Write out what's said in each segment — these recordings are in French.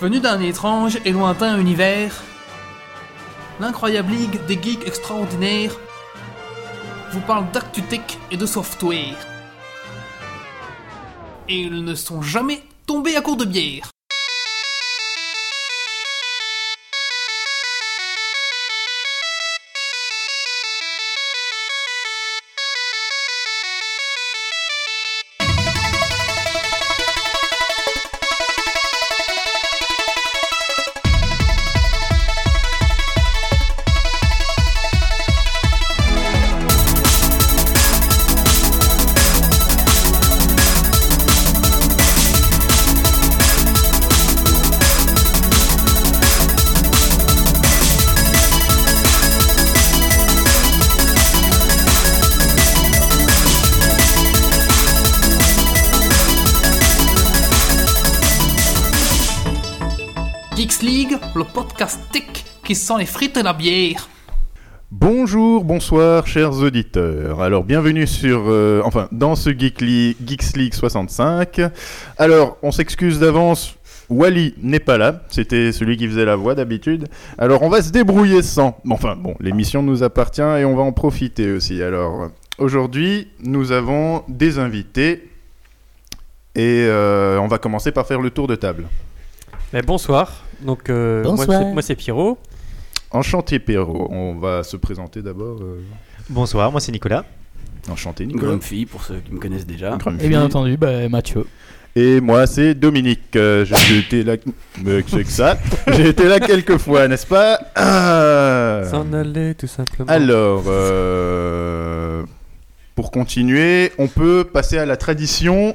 Venu d'un étrange et lointain univers, l'incroyable ligue des geeks extraordinaires vous parle d'actu tech et de software. Et ils ne sont jamais tombés à court de bière. Sent les frites et la bière. Bonjour, bonsoir, chers auditeurs. Alors, bienvenue sur, euh, enfin, dans ce Geek League- Geeks League 65. Alors, on s'excuse d'avance. Wally n'est pas là, c'était celui qui faisait la voix d'habitude. Alors on va se débrouiller sans. Enfin bon, l'émission nous appartient et on va en profiter aussi. Alors aujourd'hui, nous avons des invités et euh, on va commencer par faire le tour de table. Mais bonsoir. Donc euh, Bonsoir. moi c'est Pierrot. Enchanté Pierrot, on va se présenter d'abord. euh, Bonsoir, moi c'est Nicolas. Enchanté Nicolas. Grumpy, pour ceux qui me connaissent déjà. Grumpy. Et bien entendu, bah, Mathieu. Et moi, c'est Dominique. Euh, J'ai été là. Mais c'est que ça. J'ai été là quelques fois, n'est-ce pas? Ah. S'en aller tout simplement. Alors, euh, pour continuer, on peut passer à la tradition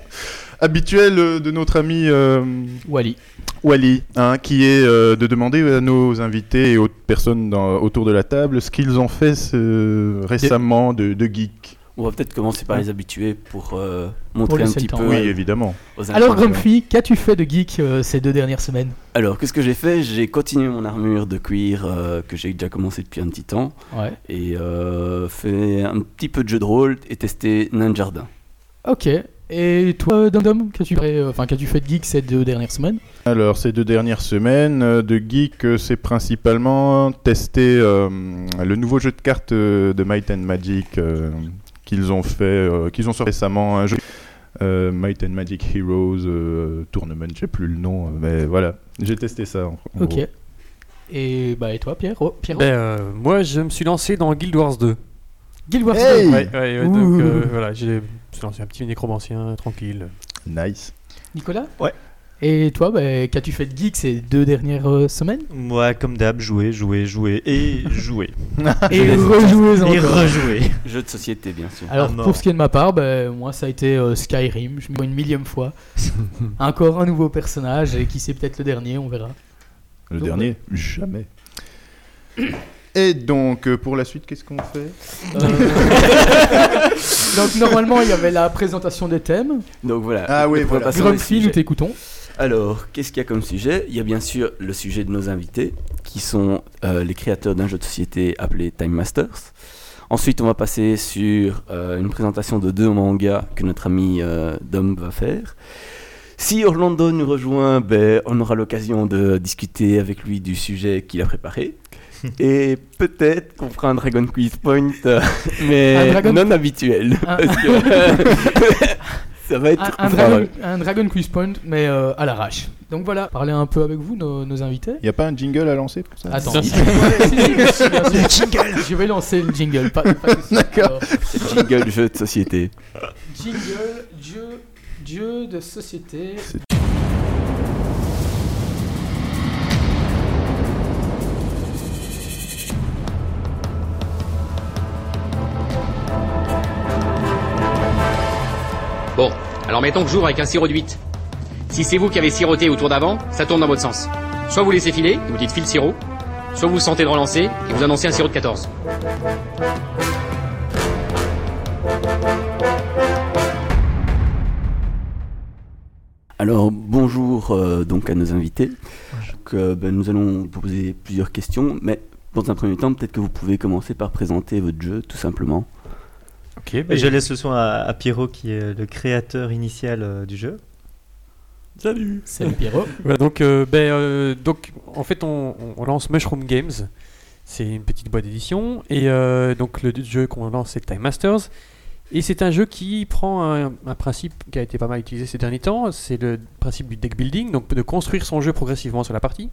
habituelle de notre ami euh, Wally. Wally, hein, qui est euh, de demander à nos invités et autres personnes dans- autour de la table ce qu'ils ont fait ce- récemment de, de geek. On va peut-être commencer par les habitués pour euh, montrer un petit temps. peu Oui, euh, évidemment. aux Alors. Grumpy, qu'as-tu fait de geek euh, ces deux dernières semaines? Alors, qu'est-ce que j'ai fait? J'ai continué mon armure de cuir euh, que j'ai déjà commencé depuis un petit temps Ouais. et euh, fait un petit peu de jeu de rôle et testé Nain de Jardin. Ok. Et toi, Dom Dom, qu'as-tu fait, euh, enfin, qu'as-tu fait de geek ces deux dernières semaines Alors, ces deux dernières semaines euh, de geek, euh, c'est principalement tester euh, le nouveau jeu de cartes euh, de Might and Magic euh, qu'ils ont fait, euh, qu'ils ont sorti récemment, un jeu euh, Might and Magic Heroes euh, Tournament, je sais plus le nom, euh, mais voilà, j'ai testé ça. En, en Ok. gros. Et bah, et toi, Pierre Oh, Ben, euh, moi je me suis lancé dans Guild Wars 2. Guild Wars Hey 2. Ouais, ouais, ouais, donc euh, voilà, j'ai lancé un petit nécromancien tranquille. Nice. Nicolas Ouais. Et toi, bah, qu'as-tu fait de geek ces deux dernières euh, semaines? Moi, comme d'hab, jouer, jouer, jouer et jouer. Et rejouer et rejouer. Jeu de société, bien sûr. Alors Ah, pour ce qui est de ma part, ben, moi ça a été euh, Skyrim, je me vois une millième fois. Encore un nouveau personnage et qui sait peut-être le dernier, on verra. Le Donc, dernier Jamais. Et donc, euh, pour la suite, qu'est-ce qu'on fait Euh, Donc normalement il y avait la présentation des thèmes. Donc voilà. Ah oui, voilà. Grumpy, nous t'écoutons. Alors, qu'est-ce qu'il y a comme sujet? Il y a bien sûr le sujet de nos invités, qui sont euh, les créateurs d'un jeu de société appelé Time Masters. Ensuite, on va passer sur euh, une présentation de deux mangas que notre ami euh, Dom va faire. Si Orlando nous rejoint, ben, on aura l'occasion de discuter avec lui du sujet qu'il a préparé. Et peut-être qu'on fera un Dragon Quiz Point, euh, mais Dragon- non habituel. Un- parce que ça va être Un, un. Dragon, un Dragon Quiz Point, mais euh, à l'arrache. Donc voilà, parler un peu avec vous, nos, nos invités. Il n'y a pas un jingle à lancer pour ça? Attends, Ça, sûr. Je vais lancer le jingle. Pas, pas. D'accord. Jingle jeu de société. Jingle, jeu, jeu de société. Bon, alors mettons que j'ouvre avec un sirop de 8. Si c'est vous qui avez siroté au tour d'avant, ça tourne dans votre sens. Soit vous laissez filer, et vous dites file sirop, soit vous sentez de relancer et vous annoncez un sirop de 14. Alors bonjour euh, donc à nos invités. Donc, euh, ben, nous allons vous poser plusieurs questions, mais dans un premier temps, peut-être que vous pouvez commencer par présenter votre jeu, tout simplement. Ok, Et ben, je laisse le soin à, à Pierrot qui est le créateur initial euh, du jeu. Salut Salut Pierrot. Voilà, donc, euh, ben, euh, donc, en fait, on, on lance Mushroom Games. C'est une petite boîte d'édition. Et euh, donc, le jeu qu'on lance, c'est Time Masters. Et c'est un jeu qui prend un, un principe qui a été pas mal utilisé ces derniers temps. C'est le principe du deck building, donc de construire son jeu progressivement sur la partie.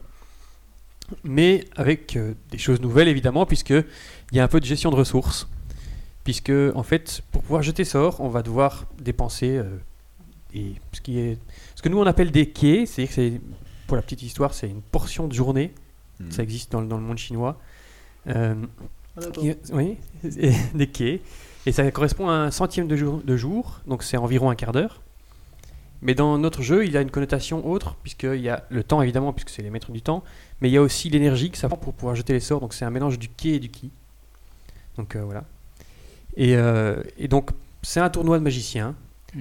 Mais avec euh, des choses nouvelles, évidemment, puisqu'il y a un peu de gestion de ressources. Puisque, en fait, pour pouvoir jeter sort, on va devoir dépenser euh, ce, qui est, ce que nous on appelle des quais. C'est-à-dire que c'est, pour la petite histoire, c'est une portion de journée. Hmm. Ça existe dans, le- dans le monde chinois. Euh, qui- oui, des quais. Et ça correspond à un centième de jour, de jour, donc c'est environ un quart d'heure. Mais dans notre jeu, il a une connotation autre, puisqu'il y a le temps évidemment, puisque c'est les maîtres du temps, mais il y a aussi l'énergie que ça prend pour pouvoir jeter les sorts, donc c'est un mélange du quai et du ki. Donc euh, voilà. Et, euh, et donc c'est un tournoi de magiciens.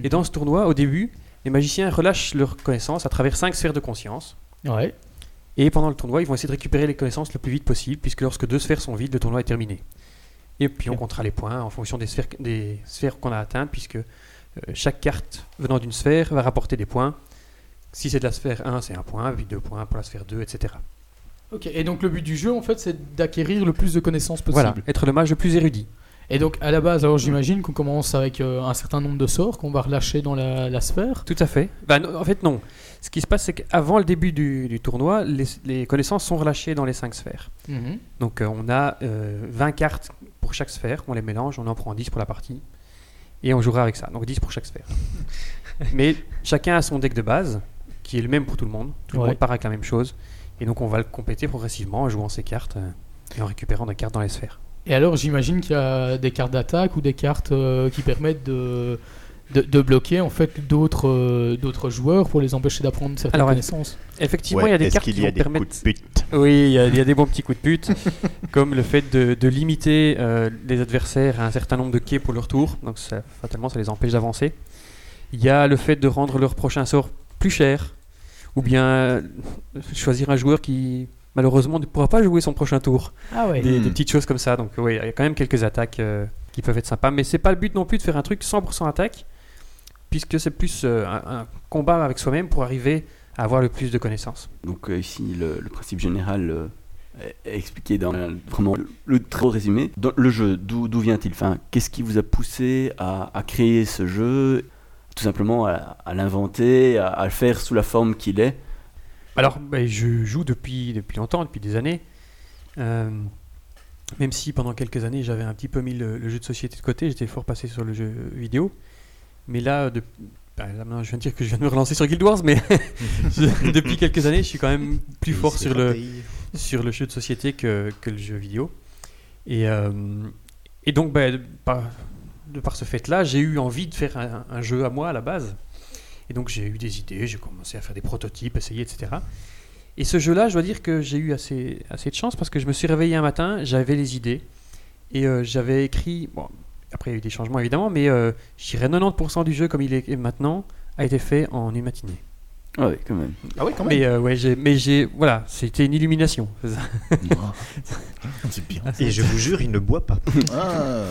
Et dans ce tournoi, au début, les magiciens relâchent leurs connaissances à travers cinq sphères de conscience. Ouais. Et pendant le tournoi, ils vont essayer de récupérer les connaissances le plus vite possible, puisque lorsque deux sphères sont vides, le tournoi est terminé. Et puis on comptera les points en fonction des sphères, des sphères qu'on a atteintes, puisque euh, chaque carte venant d'une sphère va rapporter des points. Si c'est de la sphère 1, c'est un point, puis deux points pour la sphère 2, etc. Ok, et donc le but du jeu, en fait, c'est d'acquérir le plus de connaissances possible. Voilà, être le mage le plus érudit. Et donc, à la base, alors j'imagine qu'on commence avec euh, un certain nombre de sorts qu'on va relâcher dans la, la sphère. Tout à fait. Bah, en fait, non. Ce qui se passe, c'est qu'avant le début du, du tournoi, les, les connaissances sont relâchées dans les cinq sphères. Donc euh, on a euh, 20 cartes pour chaque sphère, on les mélange, on en prend 10 pour la partie, et on jouera avec ça, donc 10 pour chaque sphère. Mais chacun a son deck de base, qui est le même pour tout le monde, tout le monde part avec la même chose, et donc on va le compléter progressivement en jouant ses cartes euh, et en récupérant des cartes dans les sphères. Et alors, j'imagine qu'il y a des cartes d'attaque ou des cartes euh, qui permettent de, de, de bloquer en fait d'autres euh, d'autres joueurs pour les empêcher d'apprendre certaines Alors, connaissances. Effectivement, Ouais, il y a des cartes qu'il qui y a vont des permettre... coups de pute Oui, il y, a- il y a des bons petits coups de pute, comme le fait de, de limiter euh, les adversaires à un certain nombre de quais pour leur tour, donc ça, fatalement ça les empêche d'avancer. Il y a le fait de rendre leur prochain sort plus cher, ou bien euh, choisir un joueur qui malheureusement ne pourra pas jouer son prochain tour. Ah ouais. Des, Hmm. des petites choses comme ça, donc oui, il y a quand même quelques attaques euh, qui peuvent être sympas, mais c'est pas le but non plus de faire un truc 100% attaque, puisque c'est plus euh, un, un combat avec soi-même pour arriver à avoir le plus de connaissances. Donc euh, ici, le, le principe général euh, est expliqué dans euh, vraiment le, le très gros résumé. Dans le jeu, d'où d'où vient-il? Enfin, Qu'est-ce qui vous a poussé à, à créer ce jeu? Tout simplement à, à l'inventer, à, à le faire sous la forme qu'il est Alors, ben, je joue depuis, depuis longtemps, depuis des années. Euh, même si pendant quelques années j'avais un petit peu mis le, le jeu de société de côté, j'étais fort passé sur le jeu vidéo. Mais là, de- ben, là, maintenant, je viens de dire que je viens de me relancer sur Guild Wars, mais je- depuis quelques années, je suis quand même plus fort sur le, sur le jeu de société que, que le jeu vidéo. Et, euh, et donc, ben, de, par, de par ce fait-là, j'ai eu envie de faire un, un jeu à moi à la base. Et donc, j'ai eu des idées, j'ai commencé à faire des prototypes, essayer, etc. Et ce jeu-là, je dois dire que j'ai eu assez, assez de chance parce que je me suis réveillé un matin, j'avais les idées. Et euh, j'avais écrit. Bon, après, il y a eu des changements évidemment, mais euh, je dirais 90% du jeu comme il est maintenant a été fait en une matinée. Ah oui, quand même. Ah oui, quand Mais, euh, ouais, j'ai, mais j'ai. Voilà, c'était une illumination. c'est ça. C'est bien. Et je vous jure, il ne boit pas. Ah.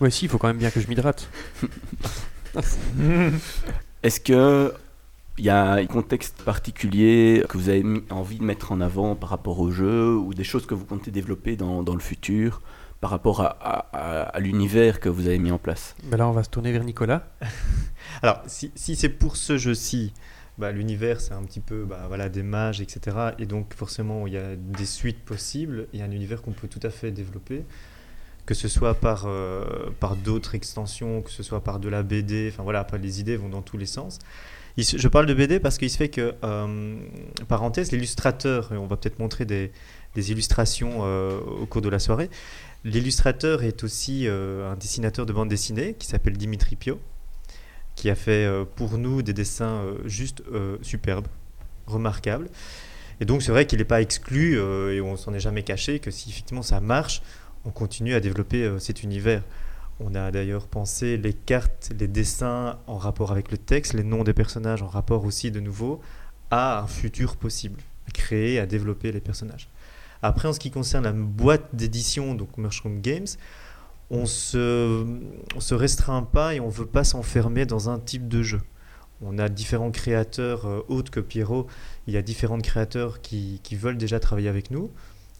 Ouais, si, il faut quand même bien que je m'hydrate. Est-ce que il y a un contexte particulier que vous avez envie de mettre en avant par rapport au jeu ou des choses que vous comptez développer dans, dans le futur par rapport à, à- l'univers que vous avez mis en place? Ben là, on va se tourner vers Nicolas. Alors, si, si c'est pour ce jeu-ci, bah, l'univers, c'est un petit peu bah, voilà, des mages, etc. Et donc, forcément, il y a des suites possibles. Il y a un univers qu'on peut tout à fait développer, que ce soit par, euh, par d'autres extensions, que ce soit par de la BD. Enfin, voilà, les idées vont dans tous les sens. Je parle de BD parce qu'il se fait que, euh, parenthèse, l'illustrateur, on va peut-être montrer des, illustrations euh, au cours de la soirée, l'illustrateur est aussi euh, un dessinateur de bande dessinée qui s'appelle Dimitri Pio qui a fait pour nous des dessins juste superbes, remarquables. Et donc c'est vrai qu'il n'est pas exclu, et on s'en est jamais caché, que si effectivement ça marche, on continue à développer euh, cet univers. On a d'ailleurs pensé les cartes, les dessins en rapport avec le texte, les noms des personnages en rapport aussi de nouveau à un futur possible, à créer, à développer les personnages. Après, en ce qui concerne la boîte d'édition, donc Mushroom Games, on se, on se restreint pas et on veut pas s'enfermer dans un type de jeu. on a différents créateurs euh, autres que Pierrot. Il y a différents créateurs qui, qui veulent déjà travailler avec nous.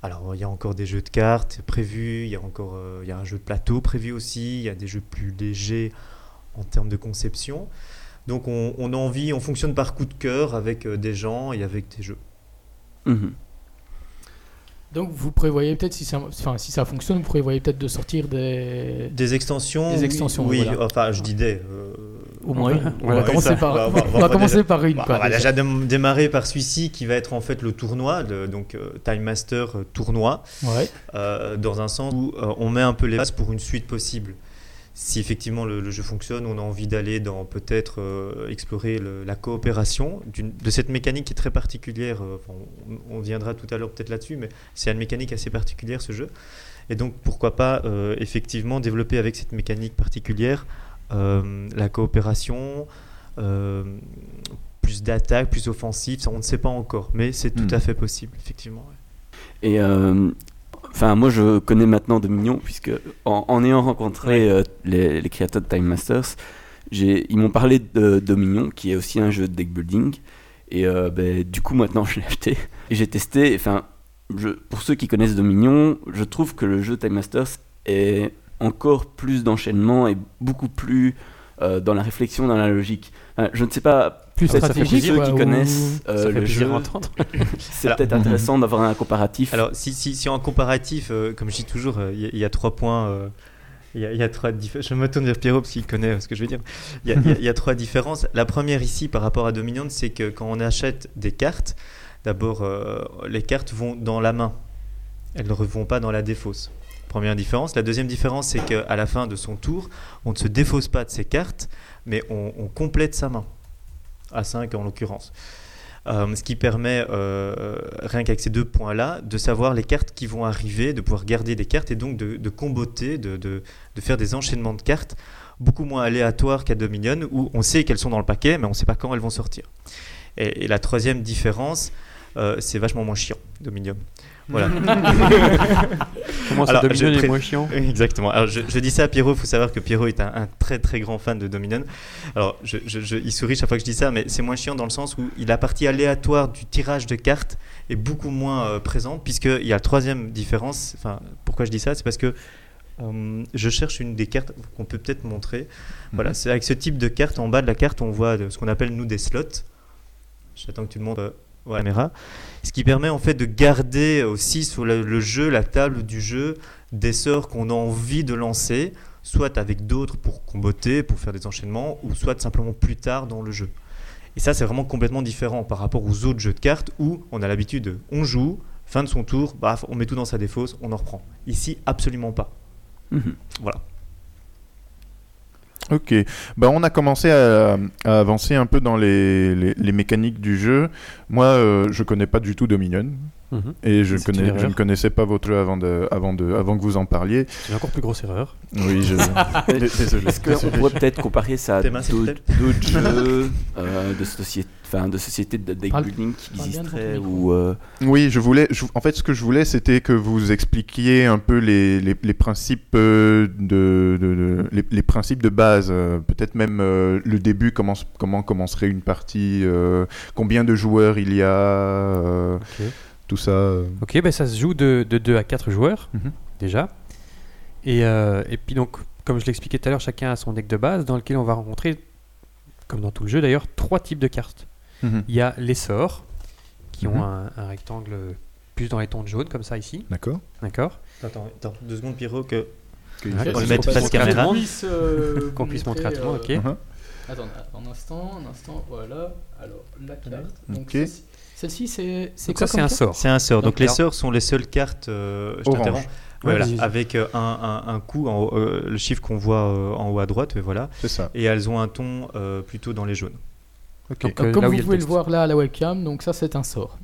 Alors, il y a encore des jeux de cartes prévus, il y a encore euh, il y a un jeu de plateau prévu aussi, il y a des jeux plus légers en termes de conception. Donc, on, on a envie, on fonctionne par coup de cœur avec euh, des gens et avec des jeux. Mhm. Donc vous prévoyez peut-être, si ça, enfin, si ça fonctionne, vous prévoyez peut-être de sortir des... Des extensions Des oui, extensions, Oui, voilà. enfin, je dis des. euh, Au moins, on va commencer par, on va- on on va, va- on va commencer déjà- par une. Quoi, on va déjà. déjà dém- démarrer par celui-ci qui va être en fait le tournoi, le- donc euh, Time Master euh, tournoi, Ouais. euh, dans un sens où euh, on met un peu les bases pour une suite possible. Si effectivement le, le jeu fonctionne, on a envie d'aller dans peut-être euh, explorer le- la coopération de cette mécanique qui est très particulière. euh, on, on viendra tout à l'heure peut-être là-dessus, mais c'est une mécanique assez particulière ce jeu. Et donc pourquoi pas euh, effectivement développer avec cette mécanique particulière la coopération, euh, plus d'attaque, plus offensive, ça on ne sait pas encore, mais c'est tout Hmm. à fait possible effectivement. ouais. Et euh, enfin, moi je connais maintenant Dominion puisque en, en ayant rencontré euh, les, les créateurs de Time Masters, ils m'ont parlé de Dominion qui est aussi un jeu de deck building. Et euh, ben, du coup maintenant je l'ai acheté et j'ai testé. Enfin, pour ceux qui connaissent Dominion, je trouve que le jeu Time Masters est encore plus d'enchaînement et beaucoup plus euh, dans la réflexion, dans la logique. Enfin, je ne sais pas. Plus ça fait stratégique, ceux qui connaissent euh, Ça fait le jeu. C'est peut-être intéressant d'avoir un comparatif. Alors si, si, si en comparatif, euh, comme je dis toujours, euh, il y, a- il y a trois points. euh, il y a- il y a trois Je me tourne vers Pierrot parce qu'il connaît euh, ce que je veux dire. Il y, a, il y a- il y a trois différences. La première ici par rapport à Dominion, c'est que quand on achète des cartes, d'abord euh, les cartes vont dans la main. Elles ne vont pas dans la défausse. Première différence. La deuxième différence, c'est qu'à la fin de son tour, on ne se défausse pas de ses cartes, mais on, complète sa main. À 5 en l'occurrence. Euh, ce qui permet, euh, rien qu'avec ces deux points-là, de savoir les cartes qui vont arriver, de pouvoir garder des cartes et donc de, comboter, de, faire des enchaînements de cartes beaucoup moins aléatoires qu'à Dominion, où on sait qu'elles sont dans le paquet, mais on ne sait pas quand elles vont sortir. Et, et la troisième différence, euh, c'est vachement moins chiant, Dominion. Voilà. Comment ça, Alors, Dominion est moins chiant Exactement. Alors, je, je dis ça à Pierrot, il faut savoir que Pierrot est un, un très très grand fan de Dominion. Alors, je, je- je- il sourit chaque fois que je dis ça, mais c'est moins chiant dans le sens où il, la partie aléatoire du tirage de cartes est beaucoup moins euh, présente, puisqu'il y a la troisième différence. Enfin, pourquoi je dis ça? C'est parce que euh, je cherche une des cartes qu'on peut peut-être montrer. Voilà, c'est avec ce type de carte, en bas de la carte, on voit ce qu'on appelle nous des slots. J'attends que tu le montres caméra. Ce qui permet en fait de garder aussi sur le, le jeu, la table du jeu, des sorts qu'on a envie de lancer, soit avec d'autres pour comboter, pour faire des enchaînements, ou soit simplement plus tard dans le jeu. Et ça, c'est vraiment complètement différent par rapport aux autres jeux de cartes où on a l'habitude de on joue, fin de son tour, baf, on met tout dans sa défausse, on en reprend. Ici, absolument pas. Mhm. Voilà. Ok, bah, on a commencé à, avancer un peu dans les, les- les mécaniques du jeu. Moi, euh, je connais pas du tout Dominion Et je, connais, ne connaissais pas votre jeu avant, de, avant, de, avant que vous en parliez. C'est une encore plus grosse erreur. Oui, je... désolé. Est-ce qu'on pourrait peut-être comparer ça à d'autres jeux euh, de, société, enfin, de sociétés de deck building qui existeraient ou euh, Oui, je voulais. je- en fait, ce que je voulais, c'était que vous expliquiez un peu les, les, les principes euh, de, de- de- les, les principes de base. Peut-être même euh, le début, comment comment commencerait une partie, euh, combien de joueurs il y a, euh, Ok. Tout ça. euh. Ok, ben ça se joue de, de 2 à 4 joueurs, Mhm. déjà. Et, euh, et puis donc, comme je l'expliquais tout à l'heure, chacun a son deck de base dans lequel on va rencontrer, comme dans tout le jeu d'ailleurs, trois types de cartes. Mhm. Il y a les sorts, qui Mhm. ont un, un rectangle plus dans les tons de jaune, comme ça ici. D'accord. D'accord Attends, attends, deux secondes, Pierrot, que on qu'on le mette puisse face montrer à caméra. tout le monde. puisse, euh, Qu'on vous puisse montrer à tout le monde, ok. euh, Mhm. Attends, un instant, un instant, voilà. Alors, la carte. Ok. Donc, celle-ci- c'est quoi ça, c'est comme un sort. C'est un sort. Donc, Donc, les sorts sont les seules cartes. euh, je Orange. t'interromps. Ouais, Voilà, avec euh, un, un, un coup, en haut, euh, le chiffre qu'on voit euh, en haut à droite, et voilà. C'est ça. Et elles ont un ton euh, plutôt dans les jaunes. Ok. Donc, Donc, euh, comme vous le pouvez le voir là à la webcam, donc ça c'est un sort.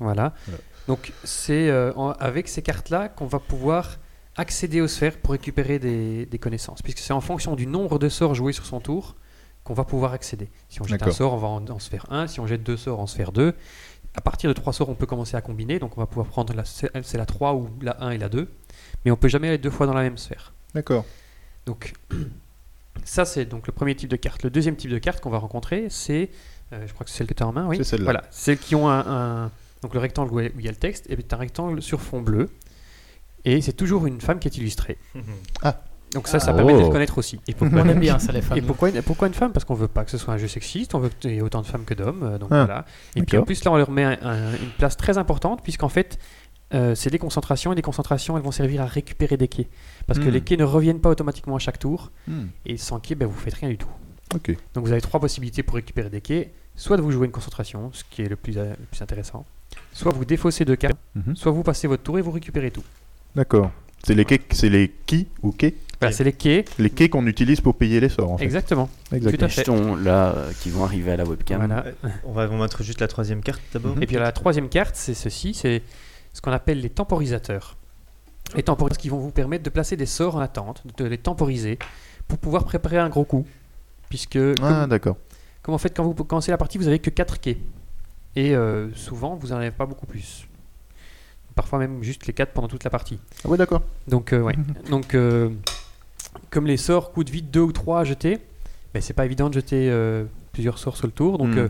Voilà. Voilà. Donc c'est euh, avec ces cartes-là qu'on va pouvoir accéder aux sphères pour récupérer des, des connaissances, puisque c'est en fonction du nombre de sorts joués sur son tour qu'on va pouvoir accéder. Si on jette un sort, on va en, en sphère 1, si on jette deux sorts, en sphère 2. À partir de trois sorts, on peut commencer à combiner, donc on va pouvoir prendre la, c'est c'est la 3 ou la 1 et la 2, mais on peut jamais aller deux fois dans la même sphère. D'accord. Donc Ça, c'est donc le premier type de carte. Le deuxième type de carte qu'on va rencontrer, c'est, euh, je crois que c'est celle que tu as en main, oui. C'est celle-là. Voilà, celles qui ont un, un- donc le rectangle où il y a le texte, et c'est un rectangle sur fond bleu, et c'est toujours une femme qui est illustrée. Donc ça, ça Ah. permet de les Oh. reconnaître aussi. Et On pourquoi aime bien ça, les femmes. et pourquoi une, pourquoi une femme? Parce qu'on veut pas que ce soit un jeu sexiste, on veut qu'il y ait autant de femmes que d'hommes. euh, donc Ah, voilà. Et puis en plus, là, on leur met un- un- une place très importante, puisqu'en fait, euh, c'est des concentrations, et les concentrations, elles vont servir à récupérer des quais. Parce que Hmm. les quais ne reviennent pas automatiquement à chaque tour, Hmm, et sans quai, ben, vous faites rien du tout. Ok. Donc vous avez trois possibilités pour récupérer des quais. Soit de vous jouer une concentration, ce qui est le plus, euh, le plus intéressant. Soit vous défaussez deux cartes, Mhm. soit vous passez votre tour et vous récupérez tout. D'accord. C'est les quais, c'est les qui ou quais? Voilà, c'est les quais. Les quais qu'on utilise pour payer les sorts, en fait. Exactement. Exactement. Tout à Les jetons là euh, qui vont arriver à la webcam. Voilà. On va vous mettre juste la troisième carte d'abord. Et puis la troisième carte, c'est ceci, c'est ce qu'on appelle les temporisateurs. Les temporisateurs qui vont vous permettre de placer des sorts en attente, de les temporiser pour pouvoir préparer un gros coup. Puisque, Ah, comme, d'accord. comme en fait, quand vous commencez la partie, vous avez que 4 quais. Et euh, souvent, vous n'en avez pas beaucoup plus. Parfois même juste les 4 pendant toute la partie. Ah ouais, d'accord. Donc, euh, ouais. Donc, euh, comme les sorts coûtent vite 2 ou 3 à jeter, ben, c'est pas évident de jeter euh, plusieurs sorts sur le tour. Donc, Hmm. euh,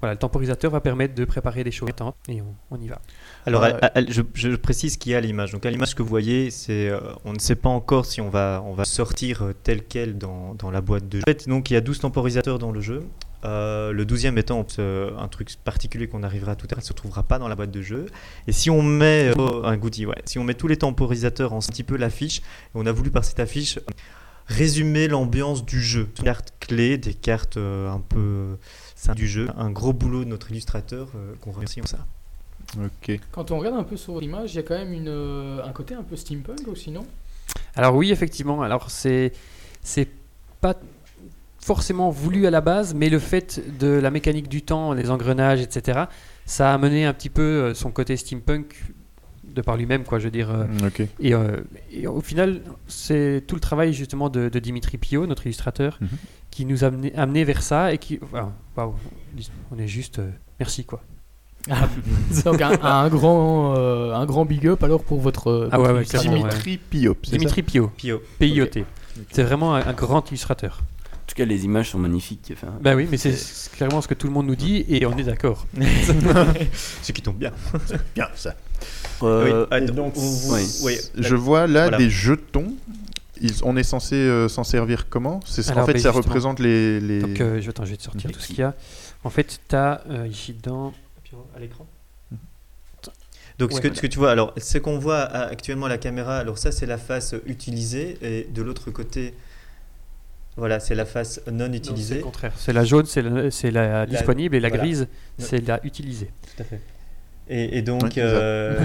voilà, le temporisateur va permettre de préparer des choses et on, on y va. Alors, Ouais. à- à- je, je précise ce qu'il y a à l'image. Donc, à l'image que vous voyez, c'est, euh, on ne sait pas encore si on va, on va sortir tel quel dans, dans la boîte de jeu. En fait, donc, il y a 12 temporisateurs dans le jeu. Euh, le 12e étant euh, un truc particulier qu'on arrivera tout à l'heure, ne se retrouvera pas dans la boîte de jeu. Et si on met euh, un goodie, ouais, si on met tous les temporisateurs en un petit peu l'affiche, on a voulu par cette affiche résumer l'ambiance du jeu. Des cartes clés, des cartes euh, un peu du jeu. Un gros boulot de notre illustrateur euh, qu'on remercie en ça. Ok. Quand on regarde un peu sur l'image, il y a quand même une, euh, un côté un peu steampunk aussi, non? Alors oui, effectivement. Alors c'est c'est pas forcément voulu à la base, mais le fait de la mécanique du temps, les engrenages, etc., ça a amené un petit peu euh, son côté steampunk de par lui-même, quoi. Je veux dire. euh, Ok. et, euh, et au final, c'est tout le travail justement de, de Dimitri Pio, notre illustrateur, Mhm. qui nous a amené, amené vers ça et qui, enfin, waouh, on est juste euh, merci quoi. Donc un, un grand, euh, un grand big up alors pour votre. euh, Ah ouais, ouais, Dimitri c'est Dimitri Pio, Pio. PIOT. C'est vraiment un, un grand illustrateur. En tout cas, les images sont magnifiques. Enfin, Bah oui, mais c'est clairement ce que tout le monde nous dit et on est d'accord. Ce qui tombe bien. Bien, ça. euh, Ah, et donc, donc, vous- oui. oui, Je vois là Voilà. des jetons. Ils- on est censé euh, s'en servir comment? C'est en fait ben, ça représente les. les... Donc euh, je, vais, attends, je vais te sortir tout ce qu'il y a. En fait, tu as ici dans à l'écran. Donc, ce, que, ce que tu vois, alors, ce qu'on voit actuellement à la caméra, alors ça, c'est la face utilisée, et de l'autre côté, voilà, c'est la face non C'est utilisée. le contraire. C'est la jaune, c'est la, c'est la disponible et la voilà. grise, c'est la utilisée. Tout à fait. Et, et donc, Ouais, c'est euh,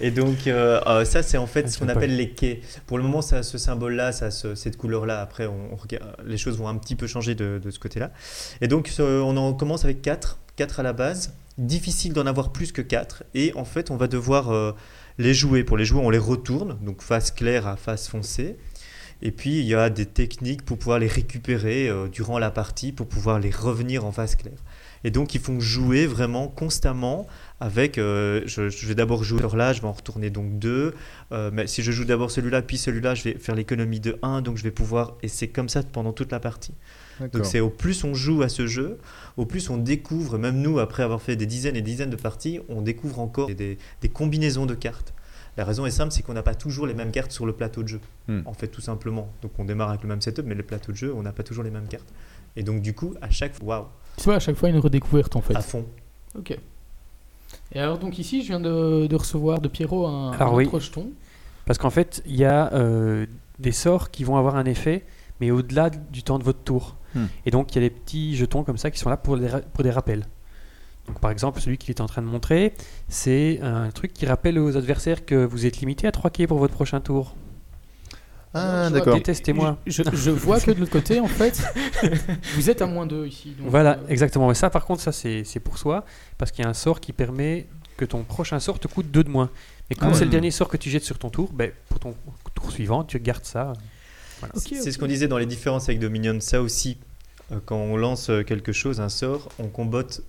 et donc, euh, euh, ça, c'est en fait Ah, ce qu'on appelle les quais. Pour le moment, ça, ce symbole-là, ça, ce- cette couleur-là, après, on, on regarde- les choses vont un petit peu changer de, de ce côté-là. Et donc, ce- on en commence avec 4, 4 à la base. Difficile d'en avoir plus que 4. Et en fait, on va devoir euh, les jouer. Pour les jouer, on les retourne, donc face claire à face foncée. Et puis, il y a des techniques pour pouvoir les récupérer euh, durant la partie, pour pouvoir les revenir en face claire. Et donc, ils font jouer vraiment constamment avec. euh, je, je vais d'abord jouer là, je vais en retourner donc deux. Euh, mais si je joue d'abord celui-là, puis celui-là, je vais faire l'économie de 1, donc je vais pouvoir. Et c'est comme ça pendant toute la partie. Donc, c'est au plus on joue à ce jeu, au plus on découvre, même nous, après avoir fait des dizaines et des dizaines de parties, on découvre encore des, des combinaisons de cartes. La raison est simple, c'est qu'on n'a pas toujours les mêmes cartes sur le plateau de jeu. Hmm. En fait, tout simplement. Donc, on démarre avec le même setup, mais le plateau de jeu, on n'a pas toujours les mêmes cartes. Et donc, du coup, à chaque fois, waouh, Tu vois, à chaque fois une redécouverte en fait. à fond. Ok. Et alors donc ici, je viens de, de recevoir de Pierrot un, Alors un oui. autre jeton. Parce qu'en fait, il y a euh, des sorts qui vont avoir un effet, mais au-delà du temps de votre tour. Hmm. Et donc, il y a des petits jetons comme ça qui sont là pour, les ra- pour des rappels. Donc, par exemple, celui qu'il est en train de montrer, c'est un truc qui rappelle aux adversaires que vous êtes limité à 3 quais pour votre prochain tour. Ah, d'accord. Détestez-moi. Je, je vois que de l'autre côté, en fait, vous êtes à moins 2 ici. donc, Voilà, euh, exactement. Et ça, par contre, ça, c'est c'est pour soi, parce qu'il y a un sort qui permet que ton prochain sort te coûte 2 de moins. Et comme Ah c'est ouais. le dernier sort que tu jettes sur ton tour, ben, pour ton tour suivant, tu gardes ça. Voilà. C'est ce qu'on disait dans les différences avec Dominion. Ça aussi, euh, quand on lance quelque chose, un sort, on combotte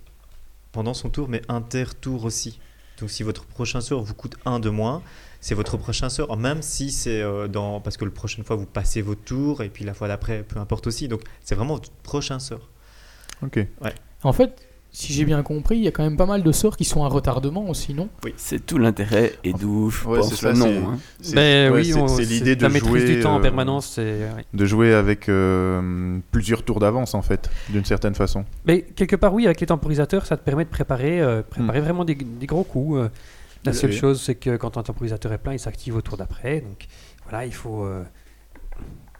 pendant son tour, mais inter-tour aussi. Donc si votre prochain sort vous coûte 1 de moins, c'est votre prochain sort, même si c'est euh, dans parce que la prochaine fois vous passez votre tour et puis la fois d'après, peu importe aussi. Donc c'est vraiment votre prochain sort. Ok. En fait, si j'ai bien compris, il y a quand même pas mal de sorts qui sont à retardement aussi, non? C'est tout l'intérêt et d'où je Ouais, pense c'est ça, le nom. hein. Ben ouais, oui, c'est- l'idée de la maîtrise jouer du temps en euh, permanence. De jouer avec euh, plusieurs tours d'avance en fait, d'une certaine façon. Mais quelque part, oui, avec les temporisateurs, ça te permet de préparer, euh, préparer Mm. vraiment des, des gros coups. la Oui, seule oui. chose, c'est que quand un temporisateur est plein, il s'active au tour d'après. Donc voilà, il faut, euh,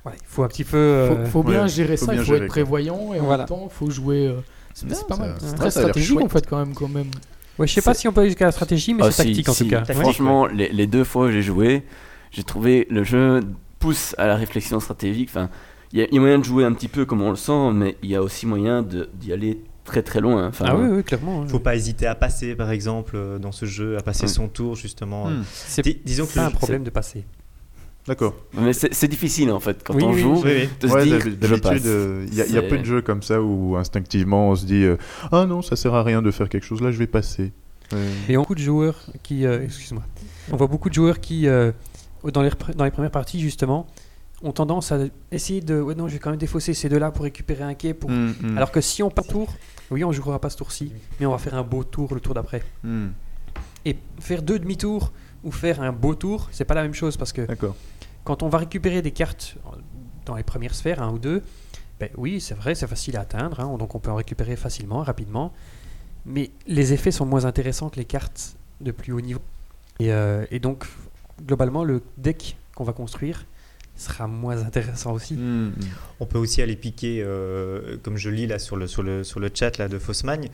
voilà, il faut un petit peu. euh, faut, faut bien ouais, gérer faut ça, il faut gérer, être quoi. prévoyant et en Voilà. même temps, il faut jouer. C'est pas ça- mal. C'est très stratégique en fait, quand même. Quand même. Ouais, je sais pas si on peut aller jusqu'à la stratégie, mais Ah, c'est si, tactique en si. tout cas. Tactique. Ouais. Franchement, les, les deux fois où j'ai joué, j'ai trouvé le jeu pousse à la réflexion stratégique. Enfin, il y, a- il y a moyen de jouer un petit peu comme on le sent, mais il y a aussi moyen d'y aller très très loin. Enfin, Ah oui, oui, clairement. hein. Faut pas hésiter à passer, par exemple, euh, dans ce jeu, à passer Mm. son tour justement. Hmm, C'est Dis- disons que pas un problème de passer. D'accord. Mais c'est difficile en fait quand Oui, on oui, joue oui, oui. de se Ouais, dire d'hab- je passe. d'habitude, euh, il y, a- il y a C'est- peu de jeux comme ça où instinctivement on se dit euh, ah non ça sert à rien de faire quelque chose là je vais passer. Euh, Et on voit beaucoup de joueurs qui, euh, excuse-moi, on voit beaucoup de joueurs qui, euh, dans, les, dans les premières parties justement, ont tendance à essayer de, ouais non, je vais quand même défausser ces deux-là pour récupérer un quai. Pour... hmm, hmm, Alors que si on part tour, oui, on jouera pas ce tour-ci, mais on va faire un beau tour le tour d'après. hmm, Et faire deux demi-tours ou faire un beau tour, c'est pas la même chose parce que D'accord. Quand on va récupérer des cartes dans les premières sphères, un ou deux, ben oui, c'est vrai, c'est facile à atteindre, hein, donc on peut en récupérer facilement, rapidement. Mais les effets sont moins intéressants que les cartes de plus haut niveau. Et, euh, et donc, globalement, le deck qu'on va construire sera moins intéressant aussi. Hmm, hmm. On peut aussi aller piquer, euh, comme je lis là sur le, sur le, sur le chat là, de Fossmagne,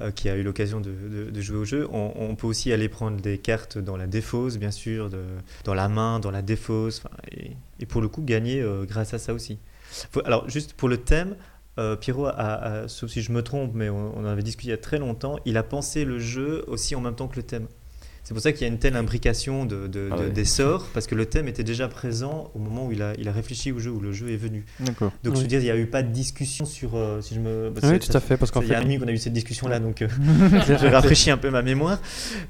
euh, qui a eu l'occasion de, de- de jouer au jeu. On, on peut aussi aller prendre des cartes dans la défausse, bien sûr, de- dans la main, dans la défausse, et, et pour le coup gagner euh, grâce à ça aussi. Faut- alors, juste pour le thème, euh, Pierrot, a, a- sauf si je me trompe, mais on, on en avait discuté il y a très longtemps, il a pensé le jeu aussi en même temps que le thème. C'est pour ça qu'il y a une telle imbrication de, de- Ah de- ouais. des sorts, parce que le thème était déjà présent au moment où il a, il a réfléchi au jeu, où le jeu est venu. D'accord. Donc je veux dire, il n'y a eu pas de discussion sur. euh, si je me. bah, Oui, tout à fait, parce qu'en Il y a fait, un demi qu'on a eu cette discussion-là, donc euh, j'ai rafraîchi un peu ma mémoire.